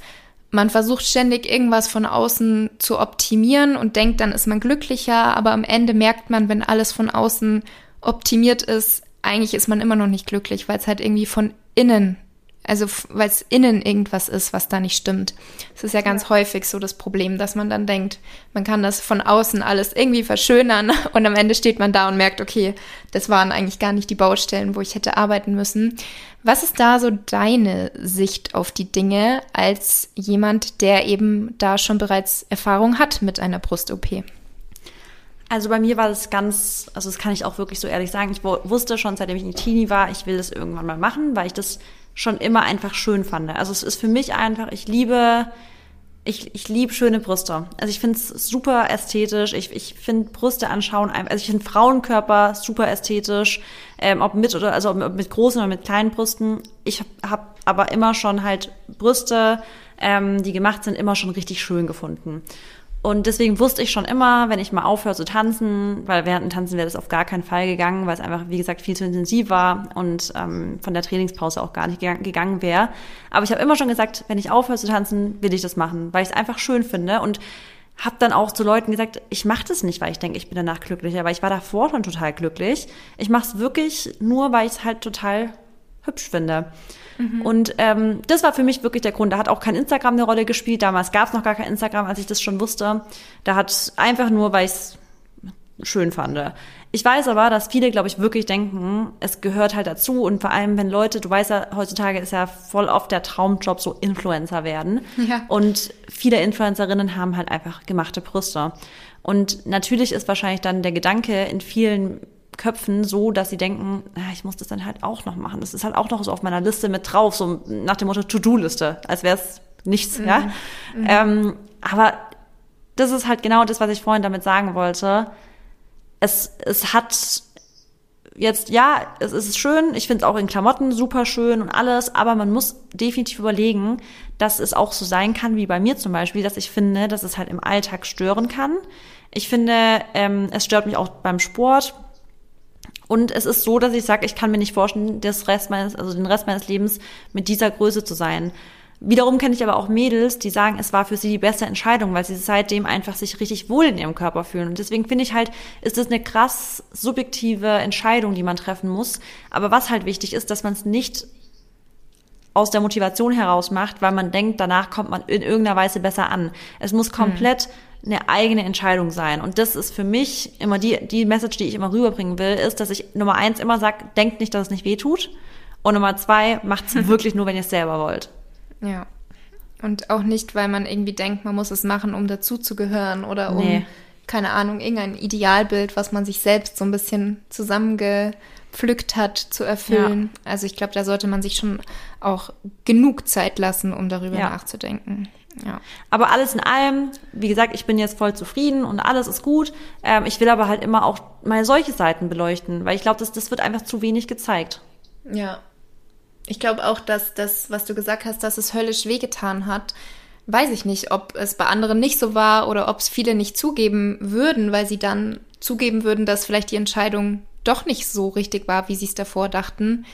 [SPEAKER 2] man versucht ständig irgendwas von außen zu optimieren und denkt, dann ist man glücklicher, aber am Ende merkt man, wenn alles von außen optimiert ist, eigentlich ist man immer noch nicht glücklich, weil es halt irgendwie von innen also weil es innen irgendwas ist, was da nicht stimmt. Es ist ja ganz ja. häufig so das Problem, dass man dann denkt, man kann das von außen alles irgendwie verschönern und am Ende steht man da und merkt, okay, das waren eigentlich gar nicht die Baustellen, wo ich hätte arbeiten müssen. Was ist da so deine Sicht auf die Dinge als jemand, der eben da schon bereits Erfahrung hat mit einer Brust-OP?
[SPEAKER 1] Also bei mir war das ganz, also das kann ich auch wirklich so ehrlich sagen. Ich wusste schon, seitdem ich ein Teenie war, ich will das irgendwann mal machen, weil ich das schon immer einfach schön fand. Also es ist für mich einfach, ich liebe, ich, ich liebe schöne Brüste. Also ich finde es super ästhetisch. Ich, ich finde Brüste anschauen, also ich finde Frauenkörper super ästhetisch, ähm, ob mit oder also ob mit großen oder mit kleinen Brüsten. Ich habe hab aber immer schon halt Brüste, ähm, die gemacht sind, immer schon richtig schön gefunden. Und deswegen wusste ich schon immer, wenn ich mal aufhöre zu tanzen, weil während dem Tanzen wäre das auf gar keinen Fall gegangen, weil es einfach, wie gesagt, viel zu intensiv war und ähm, von der Trainingspause auch gar nicht gegangen wäre. Aber ich habe immer schon gesagt, wenn ich aufhöre zu tanzen, will ich das machen, weil ich es einfach schön finde und habe dann auch zu Leuten gesagt, ich mache das nicht, weil ich denke, ich bin danach glücklicher, weil ich war davor schon total glücklich. Ich mache es wirklich nur, weil ich es halt total hübsch finde. Mhm. Und ähm, das war für mich wirklich der Grund. Da hat auch kein Instagram eine Rolle gespielt. Damals gab es noch gar kein Instagram, als ich das schon wusste. Da hat einfach nur, weil ich es schön fand. Ich weiß aber, dass viele, glaube ich, wirklich denken, es gehört halt dazu und vor allem, wenn Leute, du weißt ja, heutzutage ist ja voll oft der Traumjob so Influencer werden ja. und viele Influencerinnen haben halt einfach gemachte Brüste und natürlich ist wahrscheinlich dann der Gedanke in vielen Köpfen so, dass sie denken, na, ich muss das dann halt auch noch machen. Das ist halt auch noch so auf meiner Liste mit drauf, so nach dem Motto To-Do-Liste, als wäre es nichts, mhm. ja. Mhm. Ähm, aber das ist halt genau das, was ich vorhin damit sagen wollte. Es, es hat jetzt, ja, es ist schön, ich finde es auch in Klamotten super schön und alles, aber man muss definitiv überlegen, dass es auch so sein kann, wie bei mir zum Beispiel, dass ich finde, dass es halt im Alltag stören kann. Ich finde, ähm, es stört mich auch beim Sport, und es ist so, dass ich sage, ich kann mir nicht vorstellen, das Rest meines, also den Rest meines Lebens mit dieser Größe zu sein. Wiederum kenne ich aber auch Mädels, die sagen, es war für sie die beste Entscheidung, weil sie seitdem einfach sich richtig wohl in ihrem Körper fühlen. Und deswegen finde ich halt, ist das eine krass subjektive Entscheidung, die man treffen muss. Aber was halt wichtig ist, dass man es nicht aus der Motivation heraus macht, weil man denkt, danach kommt man in irgendeiner Weise besser an. Es muss komplett hm. eine eigene Entscheidung sein. Und das ist für mich immer die, die Message, die ich immer rüberbringen will, ist, dass ich Nummer eins immer sage, denkt nicht, dass es nicht weh tut. Und Nummer zwei, macht es wirklich nur, wenn ihr es selber wollt.
[SPEAKER 2] Ja. Und auch nicht, weil man irgendwie denkt, man muss es machen, um dazuzugehören oder um, nee. Keine Ahnung, irgendein Idealbild, was man sich selbst so ein bisschen zusammenge gepflückt hat, zu erfüllen. Ja. Also ich glaube, da sollte man sich schon auch genug Zeit lassen, um darüber ja. nachzudenken. Ja.
[SPEAKER 1] Aber alles in allem, wie gesagt, ich bin jetzt voll zufrieden und alles ist gut. Ähm, ich will aber halt immer auch mal solche Seiten beleuchten, weil ich glaube, das, das wird einfach zu wenig gezeigt.
[SPEAKER 2] Ja. Ich glaube auch, dass das, was du gesagt hast, dass es höllisch wehgetan hat, weiß ich nicht, ob es bei anderen nicht so war oder ob es viele nicht zugeben würden, weil sie dann zugeben würden, dass vielleicht die Entscheidung doch nicht so richtig war, wie sie es davor dachten.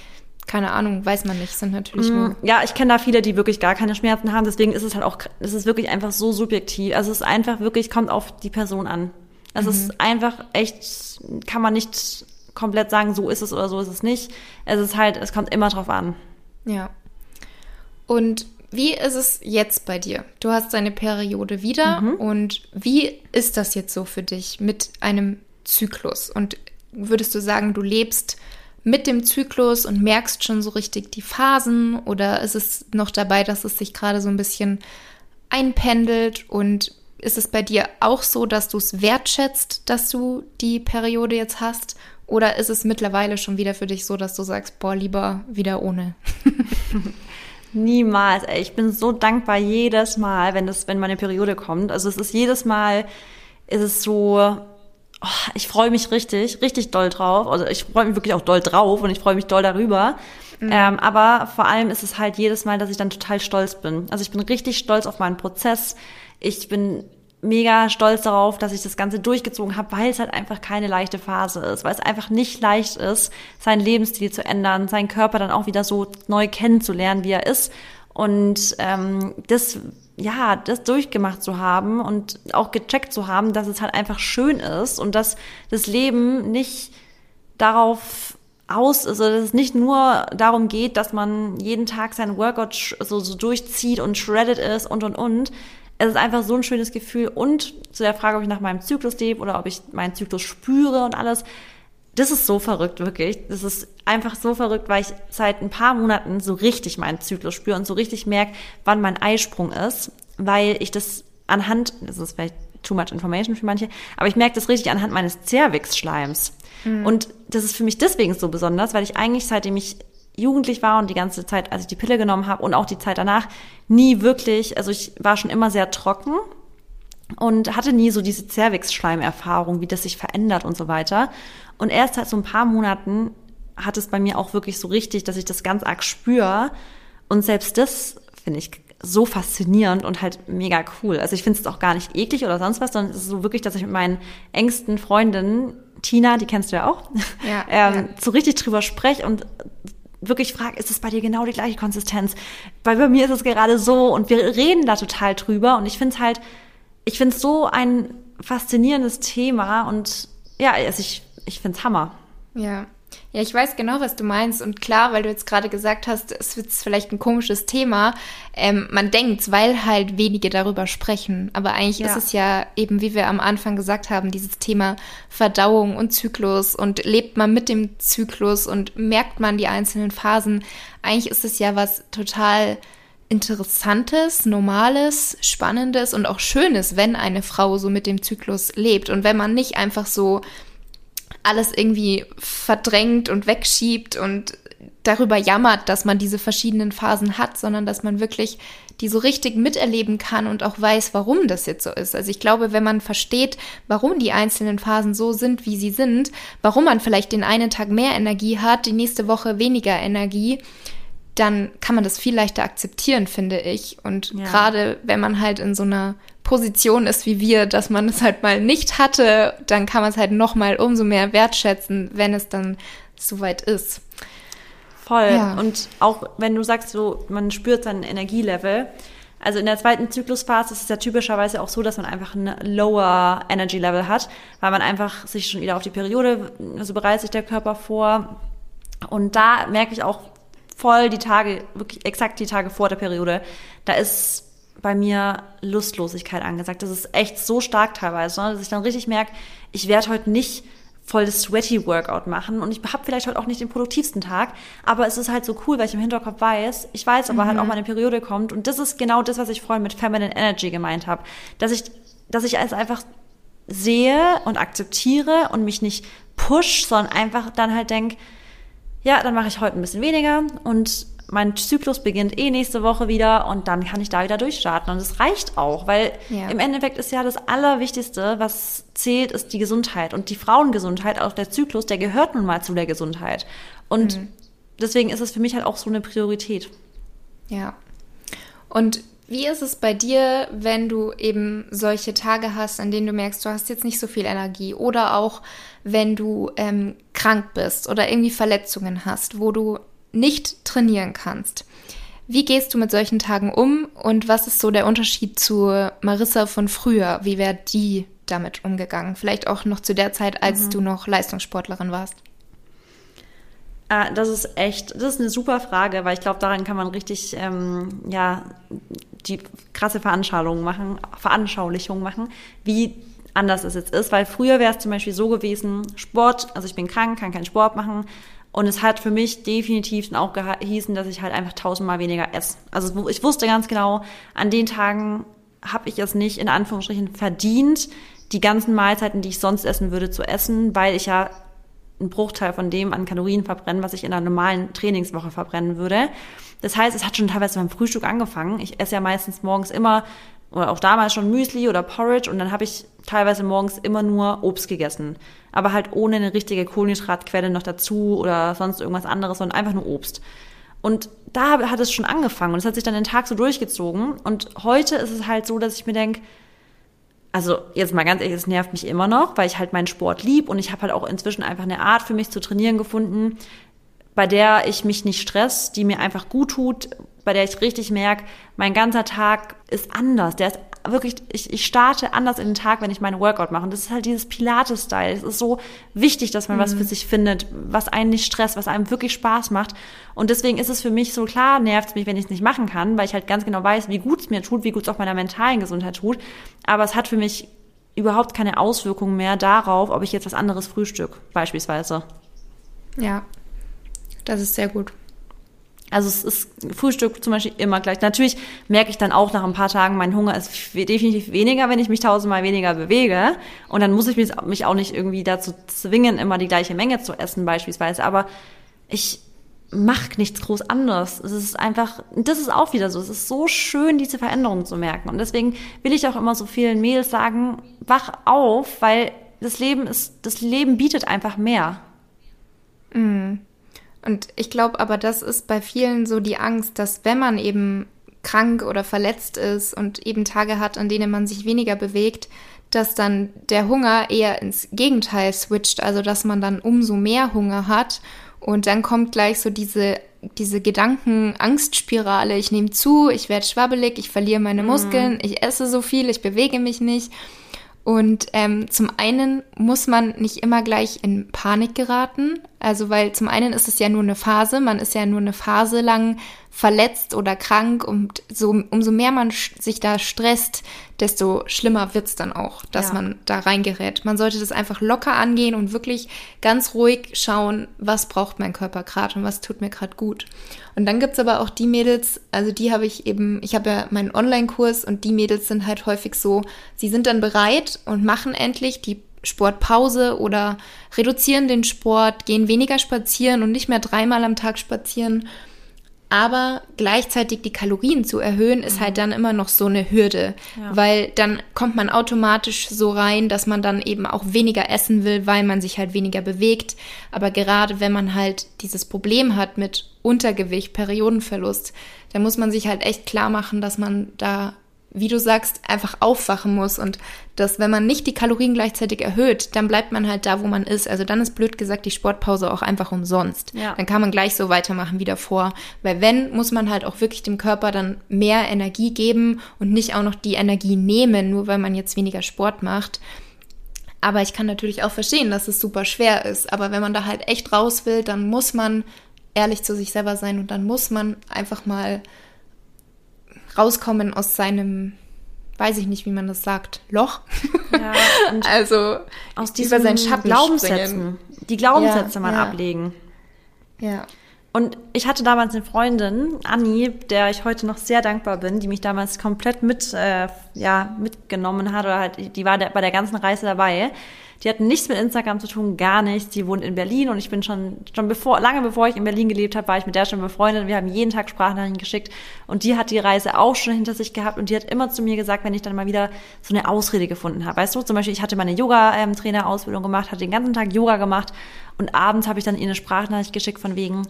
[SPEAKER 2] Keine Ahnung, weiß man nicht, sind natürlich mm, nur.
[SPEAKER 1] Ja, ich kenne da viele, die wirklich gar keine Schmerzen haben, deswegen ist es halt auch, es ist wirklich einfach so subjektiv. Also es ist einfach wirklich, kommt auf die Person an. Also mhm. es ist einfach echt, kann man nicht komplett sagen, so ist es oder so ist es nicht. Es ist halt, es kommt immer drauf an.
[SPEAKER 2] Ja. Und wie ist es jetzt bei dir? Du hast deine Periode wieder mhm. und wie ist das jetzt so für dich mit einem Zyklus? Und würdest du sagen, du lebst mit dem Zyklus und merkst schon so richtig die Phasen oder ist es noch dabei, dass es sich gerade so ein bisschen einpendelt und ist es bei dir auch so, dass du es wertschätzt, dass du die Periode jetzt hast? Oder ist es mittlerweile schon wieder für dich so, dass du sagst, boah, lieber wieder ohne?
[SPEAKER 1] Niemals. Ey. Ich bin so dankbar jedes Mal, wenn das, wenn meine Periode kommt. Also es ist jedes Mal, ist es so, oh, ich freue mich richtig, richtig doll drauf. Also ich freue mich wirklich auch doll drauf und ich freue mich doll darüber. Mhm. Ähm, aber vor allem ist es halt jedes Mal, dass ich dann total stolz bin. Also ich bin richtig stolz auf meinen Prozess. Ich bin mega stolz darauf, dass ich das Ganze durchgezogen habe, weil es halt einfach keine leichte Phase ist, weil es einfach nicht leicht ist, seinen Lebensstil zu ändern, seinen Körper dann auch wieder so neu kennenzulernen, wie er ist. Und ähm, das, ja, das durchgemacht zu haben und auch gecheckt zu haben, dass es halt einfach schön ist und dass das Leben nicht darauf aus, also dass es nicht nur darum geht, dass man jeden Tag seinen Workout so, so durchzieht und shredded ist und und und, es ist einfach so ein schönes Gefühl. Und zu der Frage, ob ich nach meinem Zyklus lebe oder ob ich meinen Zyklus spüre und alles, das ist so verrückt, wirklich. Das ist einfach so verrückt, weil ich seit ein paar Monaten so richtig meinen Zyklus spüre und so richtig merke, wann mein Eisprung ist, weil ich das anhand, das ist vielleicht too much information für manche, aber ich merke das richtig anhand meines Zervix-Schleims. Mhm. Und das ist für mich deswegen so besonders, weil ich eigentlich, seitdem ich jugendlich war und die ganze Zeit, als ich die Pille genommen habe und auch die Zeit danach, nie wirklich, also ich war schon immer sehr trocken und hatte nie so diese Cervix-Schleimerfahrung, wie das sich verändert und so weiter. Und erst seit so ein paar Monaten hat es bei mir auch wirklich so richtig, dass ich das ganz arg spüre. Und selbst das finde ich so faszinierend und halt mega cool. Also ich finde es auch gar nicht eklig oder sonst was, sondern es ist so wirklich, dass ich mit meinen engsten Freundinnen, Tina, die kennst du ja auch, ja, ähm, ja. so richtig drüber spreche und wirklich frage, ist es bei dir genau die gleiche Konsistenz? Weil bei mir ist es gerade so und wir reden da total drüber und ich finde es halt, ich finde es so ein faszinierendes Thema und ja, also ich, ich finde es Hammer.
[SPEAKER 2] Ja. Ja, ich weiß genau, was du meinst. Und klar, weil du jetzt gerade gesagt hast, es wird vielleicht ein komisches Thema. Ähm, man denkt, weil halt wenige darüber sprechen. Aber eigentlich ja. ist es ja eben, wie wir am Anfang gesagt haben, dieses Thema Verdauung und Zyklus und lebt man mit dem Zyklus und merkt man die einzelnen Phasen. Eigentlich ist es ja was total Interessantes, Normales, Spannendes und auch Schönes, wenn eine Frau so mit dem Zyklus lebt und wenn man nicht einfach so alles irgendwie verdrängt und wegschiebt und darüber jammert, dass man diese verschiedenen Phasen hat, sondern dass man wirklich die so richtig miterleben kann und auch weiß, warum das jetzt so ist. Also ich glaube, wenn man versteht, warum die einzelnen Phasen so sind, wie sie sind, warum man vielleicht den einen Tag mehr Energie hat, die nächste Woche weniger Energie, dann kann man das viel leichter akzeptieren, finde ich. Und ja. gerade wenn man halt in so einer Position ist wie wir, dass man es halt mal nicht hatte, dann kann man es halt noch mal umso mehr wertschätzen, wenn es dann soweit ist.
[SPEAKER 1] Voll. Ja. Und auch wenn du sagst, so man spürt sein Energielevel. Also in der zweiten Zyklusphase ist es ja typischerweise auch so, dass man einfach ein lower Energy Level hat, weil man einfach sich schon wieder auf die Periode, also bereitet sich der Körper vor. Und da merke ich auch voll die Tage, wirklich exakt die Tage vor der Periode, da ist bei mir Lustlosigkeit angesagt. Das ist echt so stark teilweise, ne, dass ich dann richtig merke, ich werde heute nicht voll das sweaty Workout machen und ich habe vielleicht heute auch nicht den produktivsten Tag, aber es ist halt so cool, weil ich im Hinterkopf weiß, ich weiß aber halt mhm. halt auch meine Periode kommt und das ist genau das, was ich vorhin mit Feminine Energy gemeint habe, dass ich, dass ich es einfach sehe und akzeptiere und mich nicht push, sondern einfach dann halt denk, ja, dann mache ich heute ein bisschen weniger und mein Zyklus beginnt eh nächste Woche wieder und dann kann ich da wieder durchstarten. Und es reicht auch, weil ja. im Endeffekt ist ja das Allerwichtigste, was zählt, ist die Gesundheit. Und die Frauengesundheit, auch der Zyklus, der gehört nun mal zu der Gesundheit. Und mhm. deswegen ist es für mich halt auch so eine Priorität.
[SPEAKER 2] Ja. Und Wie ist es bei dir, wenn du eben solche Tage hast, an denen du merkst, du hast jetzt nicht so viel Energie oder auch wenn du ähm, krank bist oder irgendwie Verletzungen hast, wo du nicht trainieren kannst? Wie gehst du mit solchen Tagen um und was ist so der Unterschied zu Marissa von früher? Wie wäre die damit umgegangen? Vielleicht auch noch zu der Zeit, als mhm. du noch Leistungssportlerin warst.
[SPEAKER 1] Ah, das ist echt, das ist eine super Frage, weil ich glaube, daran kann man richtig, ähm, ja, die krasse Veranschaulichung machen, Veranschaulichung machen, wie anders es jetzt ist, weil früher wäre es zum Beispiel so gewesen, Sport, also ich bin krank, kann keinen Sport machen und es hat für mich definitiv auch gehießen, dass ich halt einfach tausendmal weniger esse. Also ich wusste ganz genau, an den Tagen habe ich es nicht in Anführungsstrichen verdient, die ganzen Mahlzeiten, die ich sonst essen würde, zu essen, weil ich ja einen Bruchteil von dem an Kalorien verbrennen, was ich in einer normalen Trainingswoche verbrennen würde. Das heißt, es hat schon teilweise beim Frühstück angefangen. Ich esse ja meistens morgens immer oder auch damals schon Müsli oder Porridge und dann habe ich teilweise morgens immer nur Obst gegessen. Aber halt ohne eine richtige Kohlenhydratquelle noch dazu oder sonst irgendwas anderes, sondern einfach nur Obst. Und da hat es schon angefangen und es hat sich dann den Tag so durchgezogen. Und heute ist es halt so, dass ich mir denke, also jetzt mal ganz ehrlich, es nervt mich immer noch, weil ich halt meinen Sport lieb und ich habe halt auch inzwischen einfach eine Art für mich zu trainieren gefunden, bei der ich mich nicht stress, die mir einfach gut tut, bei der ich richtig merke, mein ganzer Tag ist anders. Der ist wirklich, ich, ich starte anders in den Tag, wenn ich meinen Workout mache. Und das ist halt dieses Pilates-Style. Es ist so wichtig, dass man mhm. was für sich findet, was einen nicht stresst, was einem wirklich Spaß macht. Und deswegen ist es für mich so klar, nervt es mich, wenn ich es nicht machen kann, weil ich halt ganz genau weiß, wie gut es mir tut, wie gut es auch meiner mentalen Gesundheit tut. Aber es hat für mich überhaupt keine Auswirkungen mehr darauf, ob ich jetzt was anderes frühstück, beispielsweise.
[SPEAKER 2] Ja, das ist sehr gut.
[SPEAKER 1] Also es ist Frühstück zum Beispiel immer gleich. Natürlich merke ich dann auch nach ein paar Tagen, mein Hunger ist definitiv weniger, wenn ich mich tausendmal weniger bewege. Und dann muss ich mich auch nicht irgendwie dazu zwingen, immer die gleiche Menge zu essen beispielsweise. Aber ich mache nichts groß anderes. Es ist einfach, das ist auch wieder so. Es ist so schön, diese Veränderung zu merken. Und deswegen will ich auch immer so vielen Mädels sagen, wach auf, weil das Leben ist, das Leben bietet einfach mehr.
[SPEAKER 2] Mhm. Und ich glaube aber, das ist bei vielen so die Angst, dass wenn man eben krank oder verletzt ist und eben Tage hat, an denen man sich weniger bewegt, dass dann der Hunger eher ins Gegenteil switcht, also dass man dann umso mehr Hunger hat und dann kommt gleich so diese diese Gedanken-Angstspirale, ich nehme zu, ich werde schwabbelig, ich verliere meine mhm. Muskeln, ich esse so viel, ich bewege mich nicht. Und ähm, zum einen muss man nicht immer gleich in Panik geraten. Also weil zum einen ist es ja nur eine Phase, man ist ja nur eine Phase lang verletzt oder krank und so, umso mehr man sich da stresst, desto schlimmer wird's dann auch, dass ja. man da reingerät. Man sollte das einfach locker angehen und wirklich ganz ruhig schauen, was braucht mein Körper gerade und was tut mir gerade gut. Und dann gibt's aber auch die Mädels, also die habe ich eben, ich habe ja meinen Online-Kurs und die Mädels sind halt häufig so, sie sind dann bereit und machen endlich die Sportpause oder reduzieren den Sport, gehen weniger spazieren und nicht mehr dreimal am Tag spazieren aber gleichzeitig die Kalorien zu erhöhen, ist halt mhm. dann immer noch so eine Hürde, ja. weil dann kommt man automatisch so rein, dass man dann eben auch weniger essen will, weil man sich halt weniger bewegt. Aber gerade wenn man halt dieses Problem hat mit Untergewicht, Periodenverlust, dann muss man sich halt echt klar machen, dass man da wie du sagst, einfach aufwachen muss und dass, wenn man nicht die Kalorien gleichzeitig erhöht, dann bleibt man halt da, wo man ist. Also dann ist blöd gesagt die Sportpause auch einfach umsonst. Ja. Dann kann man gleich so weitermachen wie davor. Weil wenn, muss man halt auch wirklich dem Körper dann mehr Energie geben und nicht auch noch die Energie nehmen, nur weil man jetzt weniger Sport macht. Aber ich kann natürlich auch verstehen, dass es super schwer ist. Aber wenn man da halt echt raus will, dann muss man ehrlich zu sich selber sein und dann muss man einfach mal rauskommen aus seinem, weiß ich nicht, wie man das sagt, Loch. Ja, also
[SPEAKER 1] aus diesem über Schatten Glaubenssätzen, die Glaubenssätze ja, mal ja. ablegen.
[SPEAKER 2] Ja.
[SPEAKER 1] Und ich hatte damals eine Freundin, Anni, der ich heute noch sehr dankbar bin, die mich damals komplett mit, äh, ja, mitgenommen hat oder halt, die war der, bei der ganzen Reise dabei. Die hatten nichts mit Instagram zu tun, gar nichts. Die wohnt in Berlin und ich bin schon, schon bevor, lange bevor ich in Berlin gelebt habe, war ich mit der schon befreundet. Wir haben jeden Tag Sprachnachrichten geschickt und die hat die Reise auch schon hinter sich gehabt und die hat immer zu mir gesagt, wenn ich dann mal wieder so eine Ausrede gefunden habe. Weißt du, zum Beispiel, ich hatte meine Yoga-Trainer-Ausbildung gemacht, hatte den ganzen Tag Yoga gemacht und abends habe ich dann ihr eine Sprachnachricht geschickt von wegen,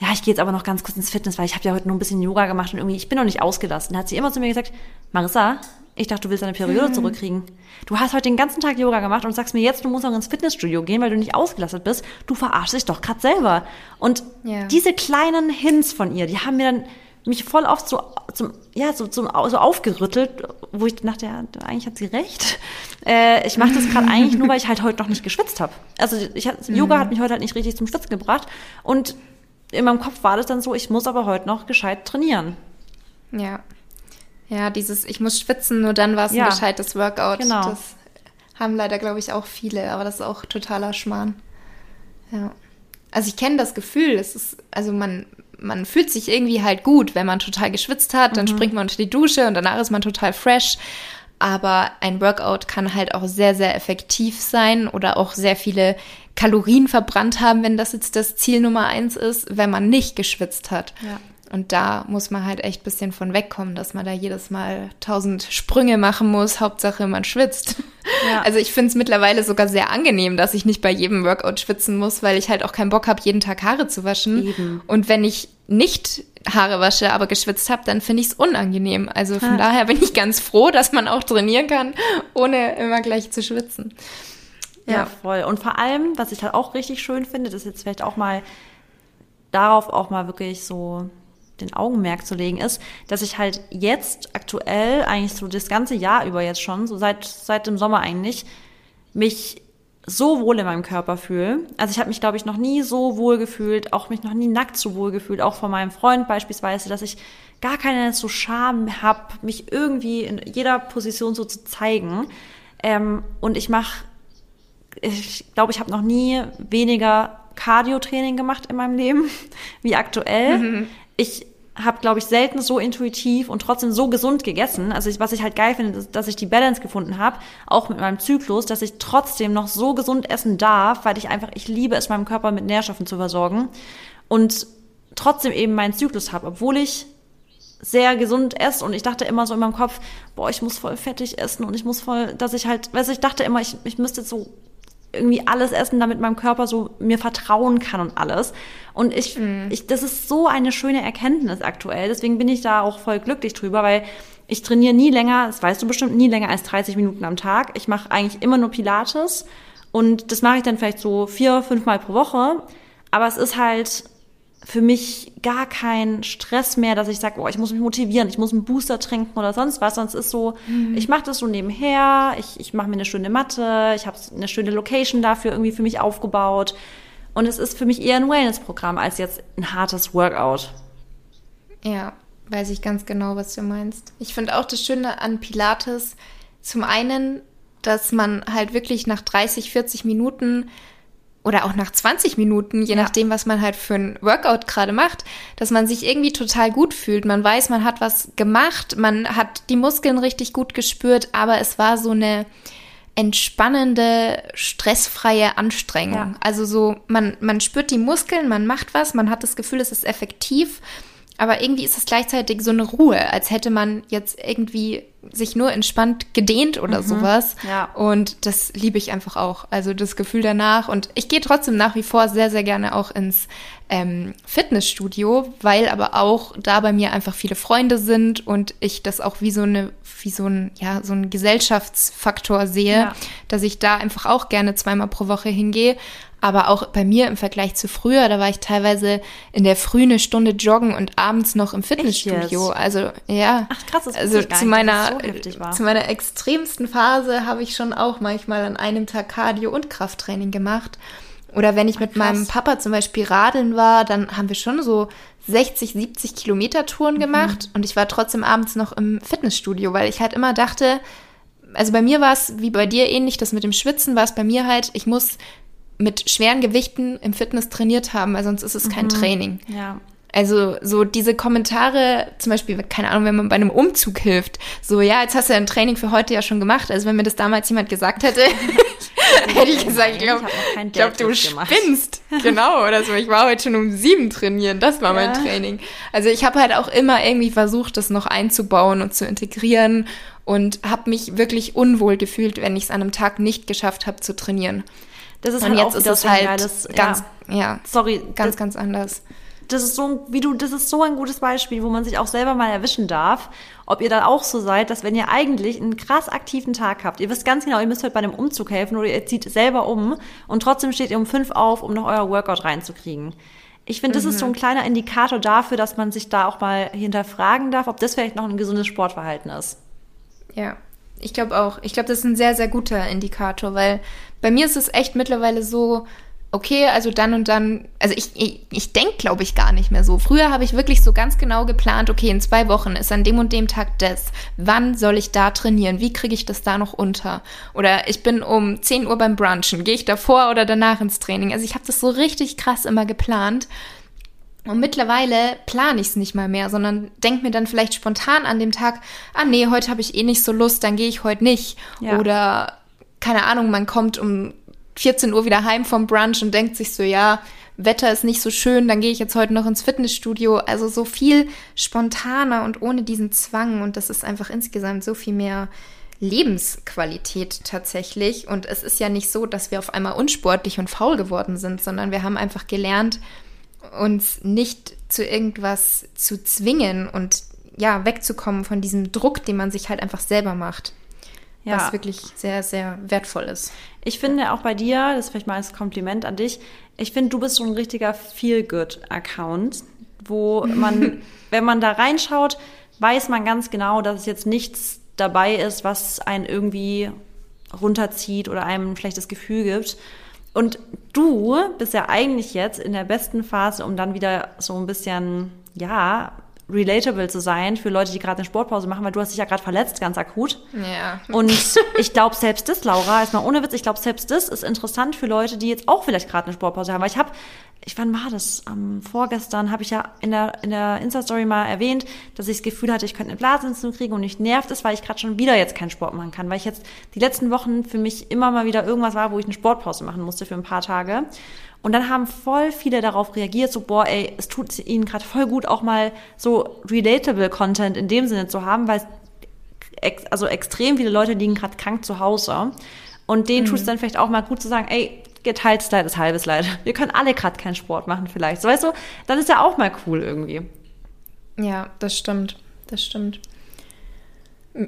[SPEAKER 1] ja, ich gehe jetzt aber noch ganz kurz ins Fitness, weil ich habe ja heute nur ein bisschen Yoga gemacht und irgendwie, ich bin noch nicht ausgelassen. Da hat sie immer zu mir gesagt, Marissa, ich dachte, du willst deine Periode mhm. zurückkriegen. Du hast heute den ganzen Tag Yoga gemacht und sagst mir jetzt, du musst noch ins Fitnessstudio gehen, weil du nicht ausgelastet bist. Du verarschst dich doch gerade selber. Und ja. diese kleinen Hints von ihr, die haben mir dann mich voll oft so zum ja so zum so aufgerüttelt, wo ich dachte, ja, eigentlich hat sie recht. Äh, ich mache das gerade eigentlich nur, weil ich halt heute noch nicht geschwitzt habe. Also ich mhm. Yoga hat mich heute halt nicht richtig zum Schwitzen gebracht und in meinem Kopf war das dann so, ich muss aber heute noch gescheit trainieren.
[SPEAKER 2] Ja. Ja, dieses ich muss schwitzen, nur dann war es ja. ein gescheites Workout. Genau. Das haben leider, glaube ich, auch viele, aber das ist auch totaler Schmarrn. Ja. Also ich kenne das Gefühl, es ist, also man, man fühlt sich irgendwie halt gut, wenn man total geschwitzt hat, dann mhm. springt man unter die Dusche und danach ist man total fresh. Aber ein Workout kann halt auch sehr, sehr effektiv sein oder auch sehr viele Kalorien verbrannt haben, wenn das jetzt das Ziel Nummer eins ist, wenn man nicht geschwitzt hat. Ja. Und da muss man halt echt bisschen von wegkommen, dass man da jedes Mal tausend Sprünge machen muss. Hauptsache, man schwitzt. Ja. Also ich finde es mittlerweile sogar sehr angenehm, dass ich nicht bei jedem Workout schwitzen muss, weil ich halt auch keinen Bock habe, jeden Tag Haare zu waschen. Eben. Und wenn ich nicht Haare wasche, aber geschwitzt habe, dann finde ich es unangenehm. Also von ja. daher bin ich ganz froh, dass man auch trainieren kann, ohne immer gleich zu schwitzen.
[SPEAKER 1] Ja. ja, voll. Und vor allem, was ich halt auch richtig schön finde, das ist jetzt vielleicht auch mal darauf auch mal wirklich so den Augenmerk zu legen, ist, dass ich halt jetzt aktuell, eigentlich so das ganze Jahr über jetzt schon, so seit, seit dem Sommer eigentlich, mich so wohl in meinem Körper fühle. Also ich habe mich, glaube ich, noch nie so wohl gefühlt, auch mich noch nie nackt so wohl gefühlt, auch von meinem Freund beispielsweise, dass ich gar keine so Scham habe, mich irgendwie in jeder Position so zu zeigen. Ähm, und ich mache, ich glaube, ich habe noch nie weniger Cardio-Training gemacht in meinem Leben wie aktuell. Mhm ich habe, glaube ich, selten so intuitiv und trotzdem so gesund gegessen. Also ich, was ich halt geil finde, ist, dass ich die Balance gefunden habe, auch mit meinem Zyklus, dass ich trotzdem noch so gesund essen darf, weil ich einfach, ich liebe es, meinem Körper mit Nährstoffen zu versorgen und trotzdem eben meinen Zyklus habe, obwohl ich sehr gesund esse und ich dachte immer so in meinem Kopf, boah, ich muss voll fettig essen und ich muss voll, dass ich halt, weißt du, ich dachte immer, ich, ich müsste so irgendwie alles essen, damit mein Körper so mir vertrauen kann und alles. Und ich, mhm. ich, das ist so eine schöne Erkenntnis aktuell. Deswegen bin ich da auch voll glücklich drüber, weil ich trainiere nie länger, das weißt du bestimmt, nie länger als 30 Minuten am Tag. Ich mache eigentlich immer nur Pilates und das mache ich dann vielleicht so vier, fünf Mal pro Woche. Aber es ist halt für mich gar kein Stress mehr, dass ich sage, oh, ich muss mich motivieren, ich muss einen Booster trinken oder sonst was. Sonst ist so, mhm. ich mache das so nebenher, ich, ich mache mir eine schöne Matte, ich habe eine schöne Location dafür irgendwie für mich aufgebaut. Und es ist für mich eher ein Wellness-Programm als jetzt ein hartes Workout.
[SPEAKER 2] Ja, weiß ich ganz genau, was du meinst. Ich finde auch das Schöne an Pilates, zum einen, dass man halt wirklich nach 30, 40 Minuten oder auch nach 20 Minuten, je ja. nachdem, was man halt für ein Workout gerade macht, dass man sich irgendwie total gut fühlt. Man weiß, man hat was gemacht, man hat die Muskeln richtig gut gespürt, aber es war so eine entspannende, stressfreie Anstrengung. Ja. Also so, man, man spürt die Muskeln, man macht was, man hat das Gefühl, es ist effektiv, aber irgendwie ist es gleichzeitig so eine Ruhe, als hätte man jetzt irgendwie sich nur entspannt gedehnt oder mhm. sowas. Ja. Und das liebe ich einfach auch. Also das Gefühl danach. Und ich gehe trotzdem nach wie vor sehr, sehr gerne auch ins ähm, Fitnessstudio, weil aber auch da bei mir einfach viele Freunde sind und ich das auch wie so eine, wie so ein, ja, so ein Gesellschaftsfaktor sehe, ja. dass ich da einfach auch gerne zweimal pro Woche hingehe. Aber auch bei mir im Vergleich zu früher, da war ich teilweise in der Früh eine Stunde joggen und abends noch im Fitnessstudio. Also ja. Ach krass, also zu meiner so zu meiner extremsten Phase habe ich schon auch manchmal an einem Tag Cardio und Krafttraining gemacht. Oder wenn ich mit meinem Papa zum Beispiel radeln war, dann haben wir schon so 60, 70 Kilometer Touren mhm. gemacht und ich war trotzdem abends noch im Fitnessstudio, weil ich halt immer dachte, also bei mir war es wie bei dir ähnlich, das mit dem Schwitzen war es bei mir halt, ich muss mit schweren Gewichten im Fitness trainiert haben, weil sonst ist es kein mhm. Training. Ja. Also so diese Kommentare, zum Beispiel, keine Ahnung, wenn man bei einem Umzug hilft, so ja, jetzt hast du ein Training für heute ja schon gemacht. Also wenn mir das damals jemand gesagt hätte, Hätte ich gesagt, ich glaube, glaub, du spinnst. genau, oder so. Ich war heute schon um sieben trainieren. Das war ja. mein Training. Also ich habe halt auch immer irgendwie versucht, das noch einzubauen und zu integrieren und habe mich wirklich unwohl gefühlt, wenn ich es an einem Tag nicht geschafft habe zu trainieren. Das ist und halt jetzt ist es halt geiles, ganz, ja, ja, sorry, ganz, das, ganz anders
[SPEAKER 1] das ist so, wie du, das ist so ein gutes Beispiel, wo man sich auch selber mal erwischen darf, ob ihr da auch so seid, dass wenn ihr eigentlich einen krass aktiven Tag habt, ihr wisst ganz genau, ihr müsst heute bei einem Umzug helfen oder ihr zieht selber um und trotzdem steht ihr um fünf auf, um noch euer Workout reinzukriegen. Ich finde, das mhm. ist so ein kleiner Indikator dafür, dass man sich da auch mal hinterfragen darf, ob das vielleicht noch ein gesundes Sportverhalten ist.
[SPEAKER 2] Ja, ich glaube auch. Ich glaube, das ist ein sehr, sehr guter Indikator, weil bei mir ist es echt mittlerweile so, okay, also dann und dann, also ich, ich, ich denke, glaube ich, gar nicht mehr so. Früher habe ich wirklich so ganz genau geplant, okay, in zwei Wochen ist an dem und dem Tag das. Wann soll ich da trainieren? Wie kriege ich das da noch unter? Oder ich bin um 10 Uhr beim Brunchen. Gehe ich davor oder danach ins Training? Also ich habe das so richtig krass immer geplant. Und mittlerweile plane ich es nicht mal mehr, sondern denke mir dann vielleicht spontan an dem Tag, ah nee, heute habe ich eh nicht so Lust, dann gehe ich heute nicht. Ja. Oder keine Ahnung, man kommt um 14 Uhr wieder heim vom Brunch und denkt sich so, ja, Wetter ist nicht so schön, dann gehe ich jetzt heute noch ins Fitnessstudio. Also so viel spontaner und ohne diesen Zwang. Und das ist einfach insgesamt so viel mehr Lebensqualität tatsächlich. Und es ist ja nicht so, dass wir auf einmal unsportlich und faul geworden sind, sondern wir haben einfach gelernt, uns nicht zu irgendwas zu zwingen und ja, wegzukommen von diesem Druck, den man sich halt einfach selber macht ja. was wirklich sehr, sehr wertvoll ist.
[SPEAKER 1] Ich finde auch bei dir, das ist vielleicht mal als Kompliment an dich, ich finde, du bist so ein richtiger Feel-Good-Account, wo man, wenn man da reinschaut, weiß man ganz genau, dass es jetzt nichts dabei ist, was einen irgendwie runterzieht oder einem ein schlechtes Gefühl gibt. Und du bist ja eigentlich jetzt in der besten Phase, um dann wieder so ein bisschen, ja, relatable zu sein für Leute, die gerade eine Sportpause machen, weil du hast dich ja gerade verletzt, ganz akut. Ja. Und ich glaube, selbst das, Laura, ist mal ohne Witz, ich glaube, selbst das ist interessant für Leute, die jetzt auch vielleicht gerade eine Sportpause haben. Weil ich habe, ich wann war das? Am vorgestern habe ich ja in der, in der Insta-Story mal erwähnt, dass ich das Gefühl hatte, ich könnte eine Blasenentzündung kriegen und mich nervt es, weil ich gerade schon wieder jetzt keinen Sport machen kann, weil ich jetzt die letzten Wochen für mich immer mal wieder irgendwas war, wo ich eine Sportpause machen musste für ein paar Tage. Und dann haben voll viele darauf reagiert, so, boah, ey, es tut ihnen gerade voll gut, auch mal so relatable Content in dem Sinne zu haben, weil ex also extrem viele Leute liegen gerade krank zu Hause. Und denen mhm. tut es dann vielleicht auch mal gut zu sagen, ey, geteiltes Leid ist halbes Leid. Wir können alle gerade keinen Sport machen vielleicht. So, weißt du, dann ist ja auch mal cool irgendwie.
[SPEAKER 2] Ja, das stimmt. Das stimmt.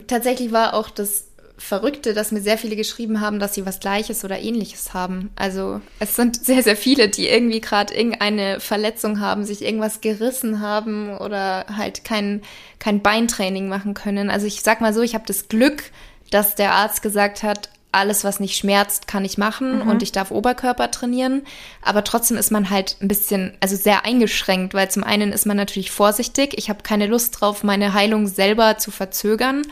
[SPEAKER 2] Tatsächlich war auch das Verrückte, dass mir sehr viele geschrieben haben, dass sie was Gleiches oder Ähnliches haben. Also es sind sehr, sehr viele, die irgendwie gerade irgendeine Verletzung haben, sich irgendwas gerissen haben oder halt kein, kein Beintraining machen können. Also ich sag mal so, ich habe das Glück, dass der Arzt gesagt hat, alles, was nicht schmerzt, kann ich machen mhm. und ich darf Oberkörper trainieren. Aber trotzdem ist man halt ein bisschen, also sehr eingeschränkt, weil zum einen ist man natürlich vorsichtig. Ich habe keine Lust drauf, meine Heilung selber zu verzögern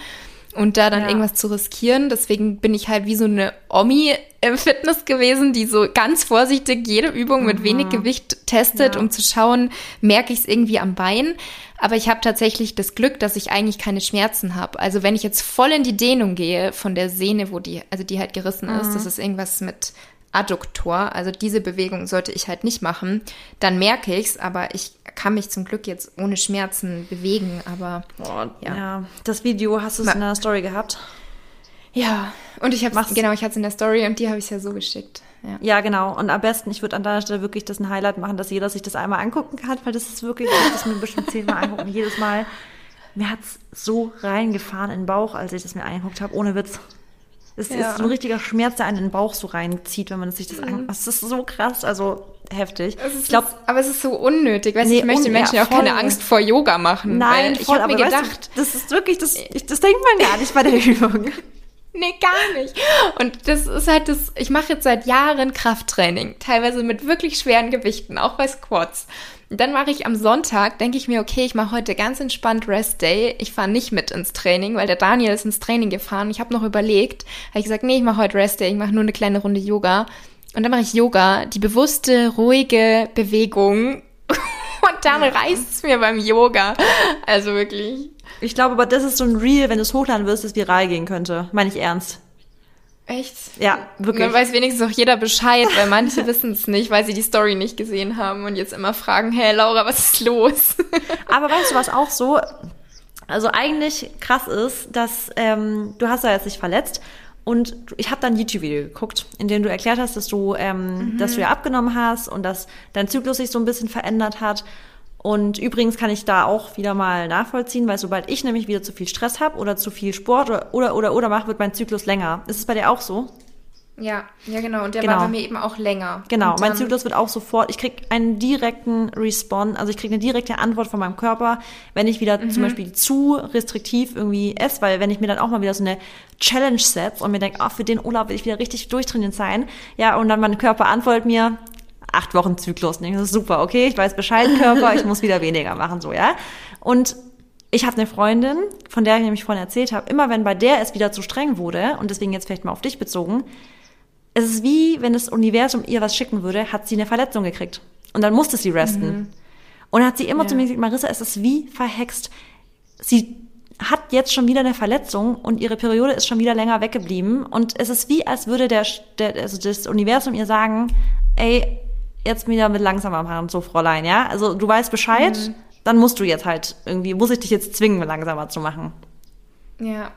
[SPEAKER 2] und da dann ja. irgendwas zu riskieren. Deswegen bin ich halt wie so eine Omi im Fitness gewesen, die so ganz vorsichtig jede Übung mhm. mit wenig Gewicht testet, ja. um zu schauen, merke ich es irgendwie am Bein. Aber ich habe tatsächlich das Glück, dass ich eigentlich keine Schmerzen habe. Also wenn ich jetzt voll in die Dehnung gehe von der Sehne, wo die, also die halt gerissen mhm. ist, das ist irgendwas mit Adduktor, also diese Bewegung sollte ich halt nicht machen, dann merke ich's, aber ich kann mich zum Glück jetzt ohne Schmerzen bewegen, aber
[SPEAKER 1] oh, ja. ja. Das Video hast du es in der Story gehabt?
[SPEAKER 2] Ja, und ich habe genau, ich hatte es in der Story und die habe ich ja so geschickt.
[SPEAKER 1] Ja. ja, genau. Und am besten, ich würde an deiner Stelle wirklich das ein Highlight machen, dass jeder sich das einmal angucken kann, weil das ist wirklich, ich das mir bestimmt zehnmal angucken. Jedes Mal, mir hat's so reingefahren in den Bauch, als ich das mir angeguckt habe, ohne Witz. Es ja. ist so ein richtiger Schmerz, der einen in den Bauch so reinzieht, wenn man sich das mhm. anguckt. Das ist so krass, also heftig.
[SPEAKER 2] ich glaube, aber es ist so unnötig. Weißt, nee, ich möchte den Menschen ja auch keine Angst vor Yoga machen.
[SPEAKER 1] Nein,
[SPEAKER 2] voll,
[SPEAKER 1] ich habe mir gedacht, du, das ist wirklich, das, ich, das denkt man gar nicht bei der Übung.
[SPEAKER 2] Nee, gar nicht. Und das ist halt das, ich mache jetzt seit Jahren Krafttraining, teilweise mit wirklich schweren Gewichten, auch bei Squats. Und dann mache ich am Sonntag, denke ich mir, okay, ich mache heute ganz entspannt Rest Day. Ich fahre nicht mit ins Training, weil der Daniel ist ins Training gefahren. Ich habe noch überlegt, habe ich gesagt, nee, ich mache heute Rest Day, ich mache nur eine kleine Runde Yoga. Und dann mache ich Yoga, die bewusste, ruhige Bewegung. Und dann reißt es mir beim Yoga. Also wirklich.
[SPEAKER 1] Ich glaube, aber das ist so ein Reel, wenn du es hochladen wirst, das viral gehen könnte. Meine ich ernst.
[SPEAKER 2] Echt?
[SPEAKER 1] Ja, wirklich.
[SPEAKER 2] Dann weiß wenigstens auch jeder Bescheid, weil manche wissen es nicht, weil sie die Story nicht gesehen haben und jetzt immer fragen, hey Laura, was ist los?
[SPEAKER 1] Aber weißt du, was auch so, also eigentlich krass ist, dass ähm, du hast ja jetzt nicht verletzt und ich habe dann ein YouTube-Video geguckt, in dem du erklärt hast, dass du, ähm, mhm. dass du ja abgenommen hast und dass dein Zyklus sich so ein bisschen verändert hat. Und übrigens kann ich da auch wieder mal nachvollziehen, weil sobald ich nämlich wieder zu viel Stress habe oder zu viel Sport oder oder oder, oder mache, wird mein Zyklus länger. Ist es bei dir auch so?
[SPEAKER 2] Ja, ja genau. Und der genau. war bei mir eben auch länger.
[SPEAKER 1] Genau, mein Zyklus wird auch sofort, ich krieg einen direkten Response, also ich krieg eine direkte Antwort von meinem Körper, wenn ich wieder mhm. zum Beispiel zu restriktiv irgendwie esse, weil wenn ich mir dann auch mal wieder so eine Challenge setze und mir denke, oh, für den Urlaub will ich wieder richtig durchtrainiert sein, ja, und dann mein Körper antwortet mir, acht Wochen Zyklus. Und ich so, super, okay, ich weiß Bescheid, Körper, ich muss wieder weniger machen, so, ja. Und ich habe eine Freundin, von der ich nämlich vorhin erzählt habe, immer wenn bei der es wieder zu streng wurde, und deswegen jetzt vielleicht mal auf dich bezogen, es ist wie, wenn das Universum ihr was schicken würde, hat sie eine Verletzung gekriegt. Und dann musste sie resten. Mhm. Und dann hat sie immer ja. zu mir gesagt, Marissa, es ist wie verhext. Sie hat jetzt schon wieder eine Verletzung und ihre Periode ist schon wieder länger weggeblieben. Und es ist wie, als würde der, der also das Universum ihr sagen, ey, jetzt wieder mit langsamer machen, so Fräulein, ja? Also du weißt Bescheid, mhm. dann musst du jetzt halt irgendwie, muss ich dich jetzt zwingen, langsamer zu machen.
[SPEAKER 2] Ja.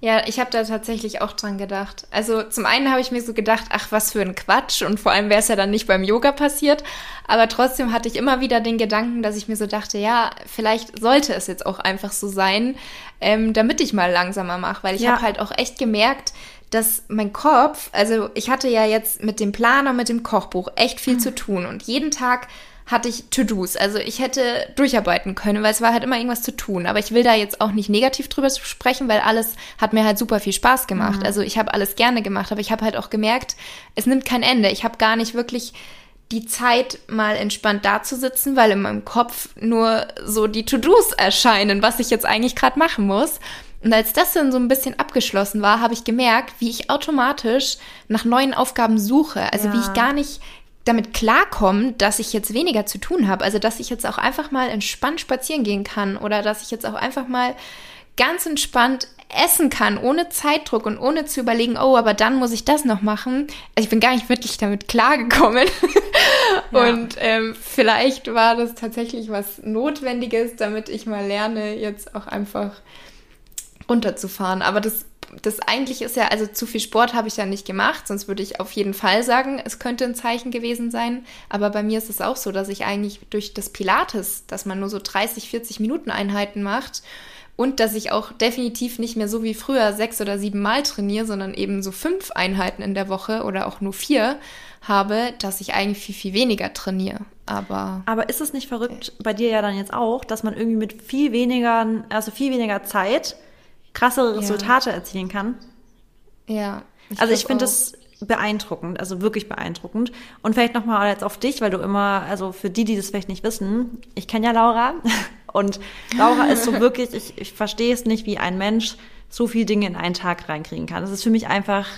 [SPEAKER 2] Ja, ich habe da tatsächlich auch dran gedacht. Also zum einen habe ich mir so gedacht, ach, was für ein Quatsch. Und vor allem wäre es ja dann nicht beim Yoga passiert. Aber trotzdem hatte ich immer wieder den Gedanken, dass ich mir so dachte, ja, vielleicht sollte es jetzt auch einfach so sein, ähm, damit ich mal langsamer mache. Weil ich ja. habe halt auch echt gemerkt, dass mein Kopf, also ich hatte ja jetzt mit dem Planer, mit dem Kochbuch echt viel mhm. zu tun und jeden Tag hatte ich To-Dos. Also ich hätte durcharbeiten können, weil es war halt immer irgendwas zu tun. Aber ich will da jetzt auch nicht negativ drüber sprechen, weil alles hat mir halt super viel Spaß gemacht. Mhm. Also ich habe alles gerne gemacht, aber ich habe halt auch gemerkt, es nimmt kein Ende. Ich habe gar nicht wirklich die Zeit, mal entspannt dazusitzen, weil in meinem Kopf nur so die To-Dos erscheinen, was ich jetzt eigentlich gerade machen muss. Und als das dann so ein bisschen abgeschlossen war, habe ich gemerkt, wie ich automatisch nach neuen Aufgaben suche. Also ja. wie ich gar nicht damit klarkomme, dass ich jetzt weniger zu tun habe. Also dass ich jetzt auch einfach mal entspannt spazieren gehen kann oder dass ich jetzt auch einfach mal ganz entspannt essen kann, ohne Zeitdruck und ohne zu überlegen, oh, aber dann muss ich das noch machen. Also ich bin gar nicht wirklich damit klargekommen. Ja. Und ähm, vielleicht war das tatsächlich was Notwendiges, damit ich mal lerne, jetzt auch einfach runterzufahren. Aber das, das eigentlich ist ja, also zu viel Sport habe ich ja nicht gemacht, sonst würde ich auf jeden Fall sagen, es könnte ein Zeichen gewesen sein. Aber bei mir ist es auch so, dass ich eigentlich durch das Pilates, dass man nur so 30, 40 Minuten Einheiten macht, und dass ich auch definitiv nicht mehr so wie früher sechs oder sieben Mal trainiere, sondern eben so fünf Einheiten in der Woche oder auch nur vier habe, dass ich eigentlich viel, viel weniger trainiere. Aber.
[SPEAKER 1] Aber ist es nicht verrückt bei dir ja dann jetzt auch, dass man irgendwie mit viel weniger, also viel weniger Zeit krassere Resultate ja. erzielen kann.
[SPEAKER 2] Ja.
[SPEAKER 1] Ich also ich finde es beeindruckend, also wirklich beeindruckend. Und vielleicht nochmal jetzt auf dich, weil du immer, also für die, die das vielleicht nicht wissen, ich kenne ja Laura und Laura ist so wirklich, ich, ich verstehe es nicht, wie ein Mensch so viele Dinge in einen Tag reinkriegen kann. Das ist für mich einfach,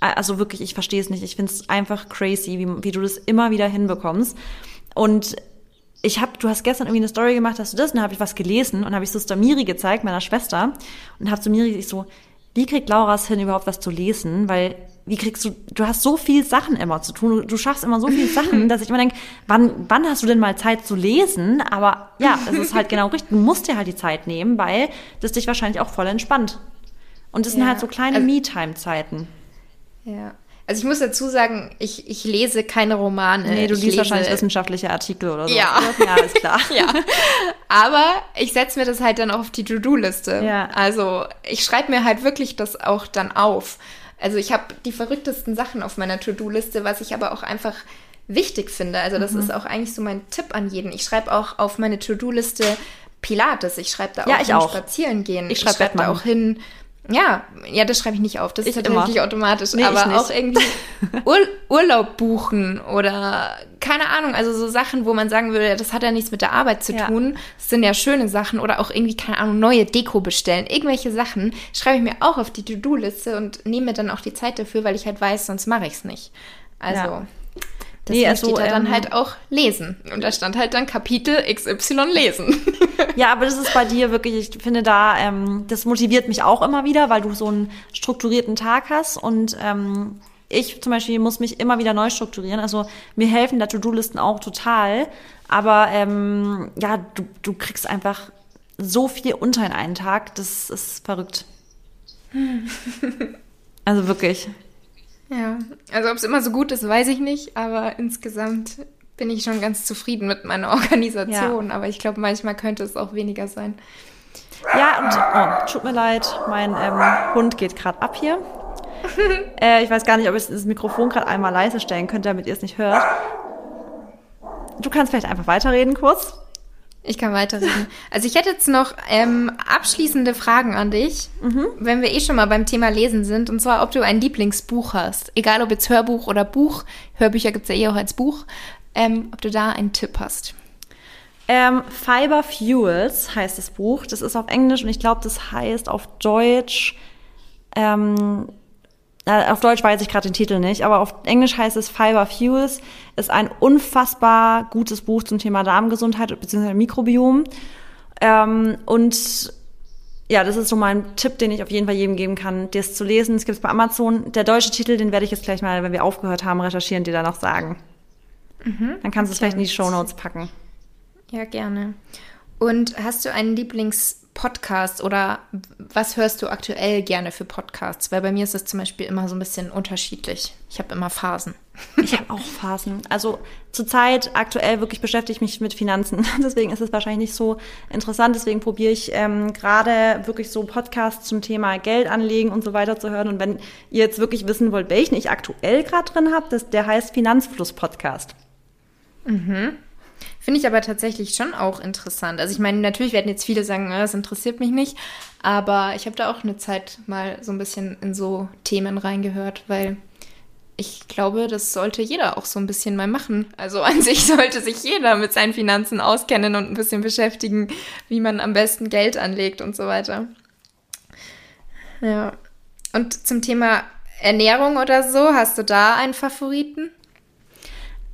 [SPEAKER 1] also wirklich, ich verstehe es nicht. Ich finde es einfach crazy, wie, wie du das immer wieder hinbekommst. Und ich habe, du hast gestern irgendwie eine Story gemacht, hast du das? Und dann habe ich was gelesen und habe ich so Miri gezeigt, meiner Schwester, und habe zu Miri ich so, wie kriegt Laura es hin, überhaupt was zu lesen? Weil wie kriegst du, du hast so viel Sachen immer zu tun, du, du schaffst immer so viele Sachen, dass ich immer denke, wann, wann hast du denn mal Zeit zu lesen? Aber ja, es ist halt genau richtig, du musst dir halt die Zeit nehmen, weil das dich wahrscheinlich auch voll entspannt. Und das ja. sind halt so kleine also, Me-Time-Zeiten.
[SPEAKER 2] Ja. Also ich muss dazu sagen, ich, ich lese keine Romane.
[SPEAKER 1] Nee, du
[SPEAKER 2] ich
[SPEAKER 1] liest wahrscheinlich wissenschaftliche Artikel oder so.
[SPEAKER 2] Ja, ja ist klar. ja. Aber ich setze mir das halt dann auch auf die To-Do-Liste. Ja. Also ich schreibe mir halt wirklich das auch dann auf. Also ich habe die verrücktesten Sachen auf meiner To-Do-Liste, was ich aber auch einfach wichtig finde. Also das mhm. ist auch eigentlich so mein Tipp an jeden. Ich schreibe auch auf meine To-Do-Liste Pilates. Ich schreibe da auch,
[SPEAKER 1] ja, ich auch.
[SPEAKER 2] spazieren gehen.
[SPEAKER 1] Ich schreibe schreib da auch hin
[SPEAKER 2] ja, ja, das schreibe ich nicht auf. Das ist ich tatsächlich immer. automatisch. Nee, aber auch irgendwie Ur Urlaub buchen oder keine Ahnung, also so Sachen, wo man sagen würde, das hat ja nichts mit der Arbeit zu ja. tun. Das sind ja schöne Sachen oder auch irgendwie, keine Ahnung, neue Deko bestellen. Irgendwelche Sachen schreibe ich mir auch auf die To-Do-Liste und nehme mir dann auch die Zeit dafür, weil ich halt weiß, sonst mache ich es nicht. Also. Ja. Deswegen nee, also, steht da dann ähm, halt auch lesen. Und da stand halt dann Kapitel XY lesen.
[SPEAKER 1] ja, aber das ist bei dir wirklich, ich finde da, ähm, das motiviert mich auch immer wieder, weil du so einen strukturierten Tag hast und ähm, ich zum Beispiel muss mich immer wieder neu strukturieren. Also mir helfen da To-Do-Listen auch total. Aber ähm, ja, du, du kriegst einfach so viel unter in einen Tag, das ist verrückt. also wirklich.
[SPEAKER 2] Ja, also ob es immer so gut ist, weiß ich nicht, aber insgesamt bin ich schon ganz zufrieden mit meiner Organisation. Ja. Aber ich glaube, manchmal könnte es auch weniger sein.
[SPEAKER 1] Ja, und oh, tut mir leid, mein ähm, Hund geht gerade ab hier. äh, ich weiß gar nicht, ob ich das Mikrofon gerade einmal leise stellen könnte, damit ihr es nicht hört. Du kannst vielleicht einfach weiterreden kurz.
[SPEAKER 2] Ich kann weiterreden. Also ich hätte jetzt noch ähm, abschließende Fragen an dich, mhm. wenn wir eh schon mal beim Thema Lesen sind. Und zwar, ob du ein Lieblingsbuch hast. Egal ob jetzt Hörbuch oder Buch. Hörbücher gibt es ja eh auch als Buch. Ähm, ob du da einen Tipp hast.
[SPEAKER 1] Ähm, Fiber Fuels heißt das Buch. Das ist auf Englisch und ich glaube, das heißt auf Deutsch ähm, äh, auf Deutsch weiß ich gerade den Titel nicht, aber auf Englisch heißt es Fiber Fuels, ist ein unfassbar gutes Buch zum Thema Darmgesundheit bzw. Mikrobiom. Ähm, und ja, das ist so mein Tipp, den ich auf jeden Fall jedem geben kann, das zu lesen. Es gibt es bei Amazon. Der deutsche Titel, den werde ich jetzt gleich mal, wenn wir aufgehört haben, recherchieren, dir da noch sagen. Mhm. Dann kannst du es vielleicht in die Show Notes packen.
[SPEAKER 2] Ja, gerne. Und hast du einen Lieblingspodcast oder was hörst du aktuell gerne für Podcasts? Weil bei mir ist es zum Beispiel immer so ein bisschen unterschiedlich. Ich habe immer Phasen.
[SPEAKER 1] Ich habe auch Phasen. Also zurzeit aktuell wirklich beschäftige ich mich mit Finanzen. Deswegen ist es wahrscheinlich nicht so interessant. Deswegen probiere ich ähm, gerade wirklich so Podcasts zum Thema Geld anlegen und so weiter zu hören. Und wenn ihr jetzt wirklich wissen wollt, welchen ich aktuell gerade drin habe, der heißt Finanzfluss Podcast.
[SPEAKER 2] Mhm. Finde ich aber tatsächlich schon auch interessant. Also ich meine, natürlich werden jetzt viele sagen, ah, das interessiert mich nicht, aber ich habe da auch eine Zeit mal so ein bisschen in so Themen reingehört, weil ich glaube, das sollte jeder auch so ein bisschen mal machen. Also an sich sollte sich jeder mit seinen Finanzen auskennen und ein bisschen beschäftigen, wie man am besten Geld anlegt und so weiter. Ja. Und zum Thema Ernährung oder so, hast du da einen Favoriten?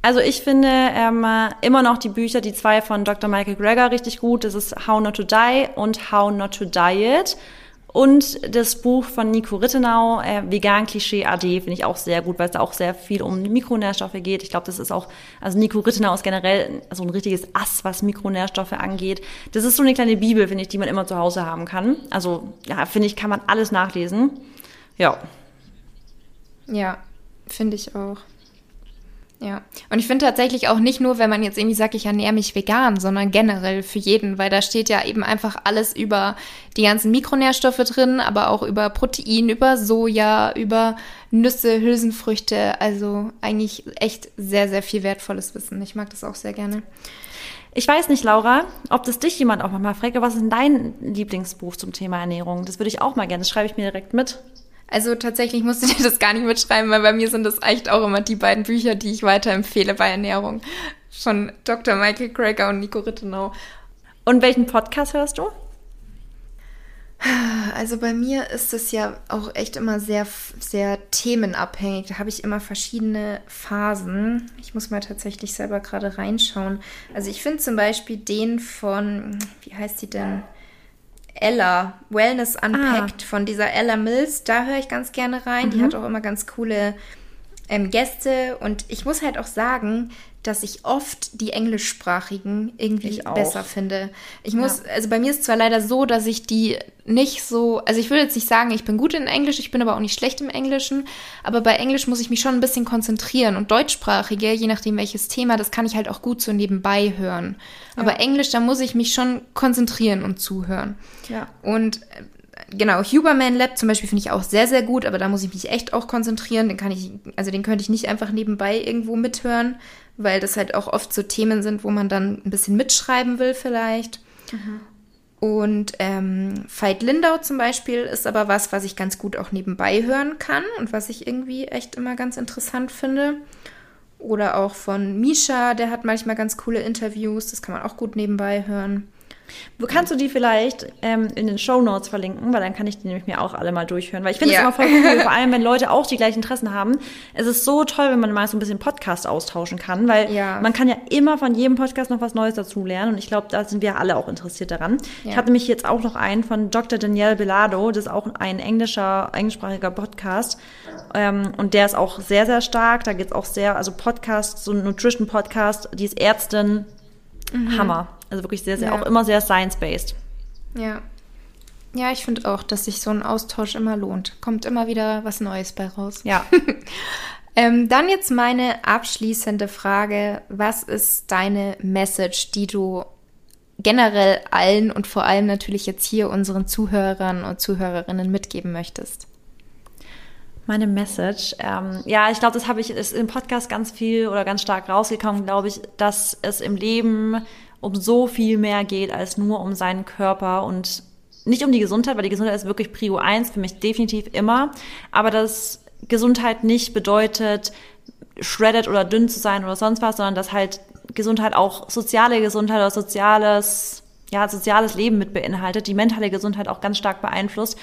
[SPEAKER 1] Also ich finde ähm, immer noch die Bücher, die zwei von Dr. Michael Greger richtig gut. Das ist How Not to Die und How Not to Diet. Und das Buch von Nico Rittenau, äh, Vegan Klischee AD, finde ich auch sehr gut, weil es da auch sehr viel um Mikronährstoffe geht. Ich glaube, das ist auch, also Nico Rittenau ist generell so ein richtiges Ass, was Mikronährstoffe angeht. Das ist so eine kleine Bibel, finde ich, die man immer zu Hause haben kann. Also, ja, finde ich, kann man alles nachlesen. Ja.
[SPEAKER 2] Ja, finde ich auch. Ja, und ich finde tatsächlich auch nicht nur, wenn man jetzt irgendwie sagt, ich ernähre mich vegan, sondern generell für jeden, weil da steht ja eben einfach alles über die ganzen Mikronährstoffe drin, aber auch über Protein, über Soja, über Nüsse, Hülsenfrüchte. Also eigentlich echt sehr, sehr viel wertvolles Wissen. Ich mag das auch sehr gerne.
[SPEAKER 1] Ich weiß nicht, Laura, ob das dich jemand auch mal fragt, was ist denn dein Lieblingsbuch zum Thema Ernährung? Das würde ich auch mal gerne, das schreibe ich mir direkt mit.
[SPEAKER 2] Also tatsächlich musst du dir das gar nicht mitschreiben, weil bei mir sind das echt auch immer die beiden Bücher, die ich weiterempfehle bei Ernährung. Von Dr. Michael Cracker und Nico Rittenau.
[SPEAKER 1] Und welchen Podcast hörst du?
[SPEAKER 2] Also bei mir ist es ja auch echt immer sehr, sehr themenabhängig. Da habe ich immer verschiedene Phasen. Ich muss mal tatsächlich selber gerade reinschauen. Also ich finde zum Beispiel den von, wie heißt sie denn? Ella, Wellness Unpacked ah. von dieser Ella Mills. Da höre ich ganz gerne rein. Mhm. Die hat auch immer ganz coole ähm, Gäste. Und ich muss halt auch sagen, dass ich oft die englischsprachigen irgendwie besser finde. Ich muss, ja. also bei mir ist zwar leider so, dass ich die nicht so, also ich würde jetzt nicht sagen, ich bin gut in Englisch, ich bin aber auch nicht schlecht im Englischen, aber bei Englisch muss ich mich schon ein bisschen konzentrieren und deutschsprachige, je nachdem welches Thema, das kann ich halt auch gut so nebenbei hören. Ja. Aber Englisch, da muss ich mich schon konzentrieren und zuhören. Ja. Und genau, Huberman Lab zum Beispiel finde ich auch sehr, sehr gut, aber da muss ich mich echt auch konzentrieren. Den kann ich, also den könnte ich nicht einfach nebenbei irgendwo mithören weil das halt auch oft so Themen sind, wo man dann ein bisschen mitschreiben will vielleicht. Mhm. Und ähm, Veit Lindau zum Beispiel ist aber was, was ich ganz gut auch nebenbei hören kann und was ich irgendwie echt immer ganz interessant finde. Oder auch von Misha, der hat manchmal ganz coole Interviews, das kann man auch gut nebenbei hören.
[SPEAKER 1] Kannst du die vielleicht ähm, in den Show Notes verlinken, weil dann kann ich die nämlich mir auch alle mal durchhören. Weil ich finde es
[SPEAKER 2] Ja.
[SPEAKER 1] immer voll cool, vor allem wenn Leute auch die gleichen Interessen haben. Es ist so toll, wenn man mal so ein bisschen Podcast austauschen kann, weil
[SPEAKER 2] Ja.
[SPEAKER 1] man kann ja immer von jedem Podcast noch was Neues dazu lernen und ich glaube, da sind wir alle auch interessiert daran.
[SPEAKER 2] Ja.
[SPEAKER 1] Ich habe nämlich jetzt auch noch einen von Dr. Danielle Belado, das ist auch ein englischer, englischsprachiger Podcast ähm, und der ist auch sehr, sehr stark. Da geht es auch sehr, also Podcast, so ein Nutrition-Podcast, die ist Ärztin, Hammer. Also wirklich sehr, sehr.
[SPEAKER 2] Ja.
[SPEAKER 1] auch immer sehr science-based.
[SPEAKER 2] Ja. Ja, ich finde auch, dass sich so ein Austausch immer lohnt. Kommt immer wieder was Neues bei raus.
[SPEAKER 1] Ja.
[SPEAKER 2] Ähm, dann jetzt meine abschließende Frage. Was ist deine Message, die du generell allen und vor allem natürlich jetzt hier unseren Zuhörern und Zuhörerinnen mitgeben möchtest?
[SPEAKER 1] Meine Message. Ähm, ja, ich glaube, das habe ich ist im Podcast ganz viel oder ganz stark rausgekommen, glaube ich, dass es im Leben um so viel mehr geht als nur um seinen Körper und nicht um die Gesundheit, weil die Gesundheit ist wirklich Prio 1 für mich definitiv immer. Aber dass Gesundheit nicht bedeutet, shredded oder dünn zu sein oder sonst was, sondern dass halt Gesundheit auch soziale Gesundheit oder soziales, ja, soziales Leben mit beinhaltet, die mentale Gesundheit auch ganz stark beeinflusst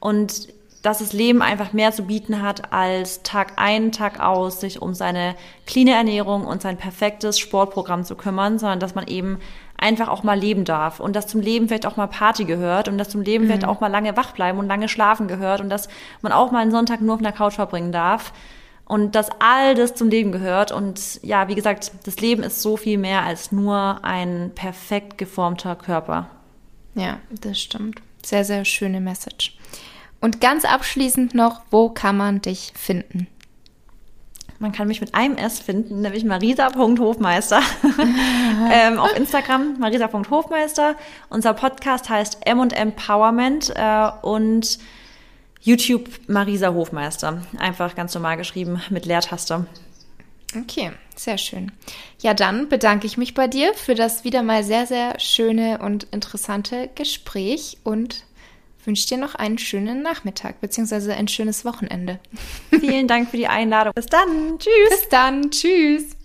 [SPEAKER 1] und dass das Leben einfach mehr zu bieten hat, als Tag ein, Tag aus sich um seine cleane Ernährung und sein perfektes Sportprogramm zu kümmern, sondern dass man eben einfach auch mal leben darf und dass zum Leben vielleicht auch mal Party gehört und dass zum Leben vielleicht auch mal lange wach bleiben und lange schlafen gehört und dass man auch mal einen Sonntag nur auf einer Couch verbringen darf und dass all das zum Leben gehört und ja, wie gesagt, das Leben ist so viel mehr als nur ein perfekt geformter Körper.
[SPEAKER 2] Ja, das stimmt. Sehr, sehr schöne Message. Und ganz abschließend noch, wo kann man dich finden?
[SPEAKER 1] Man kann mich mit einem S finden, nämlich marisa.hofmeister. ähm, auf Instagram marisa.hofmeister. Unser Podcast heißt M Empowerment äh, und YouTube Marisa Hofmeister. Einfach ganz normal geschrieben mit Leertaste.
[SPEAKER 2] Okay, sehr schön. Ja, dann bedanke ich mich bei dir für das wieder mal sehr, sehr schöne und interessante Gespräch und wünsche dir noch einen schönen Nachmittag bzw. ein schönes Wochenende.
[SPEAKER 1] Vielen Dank für die Einladung. Bis dann. Tschüss.
[SPEAKER 2] Bis dann. Tschüss.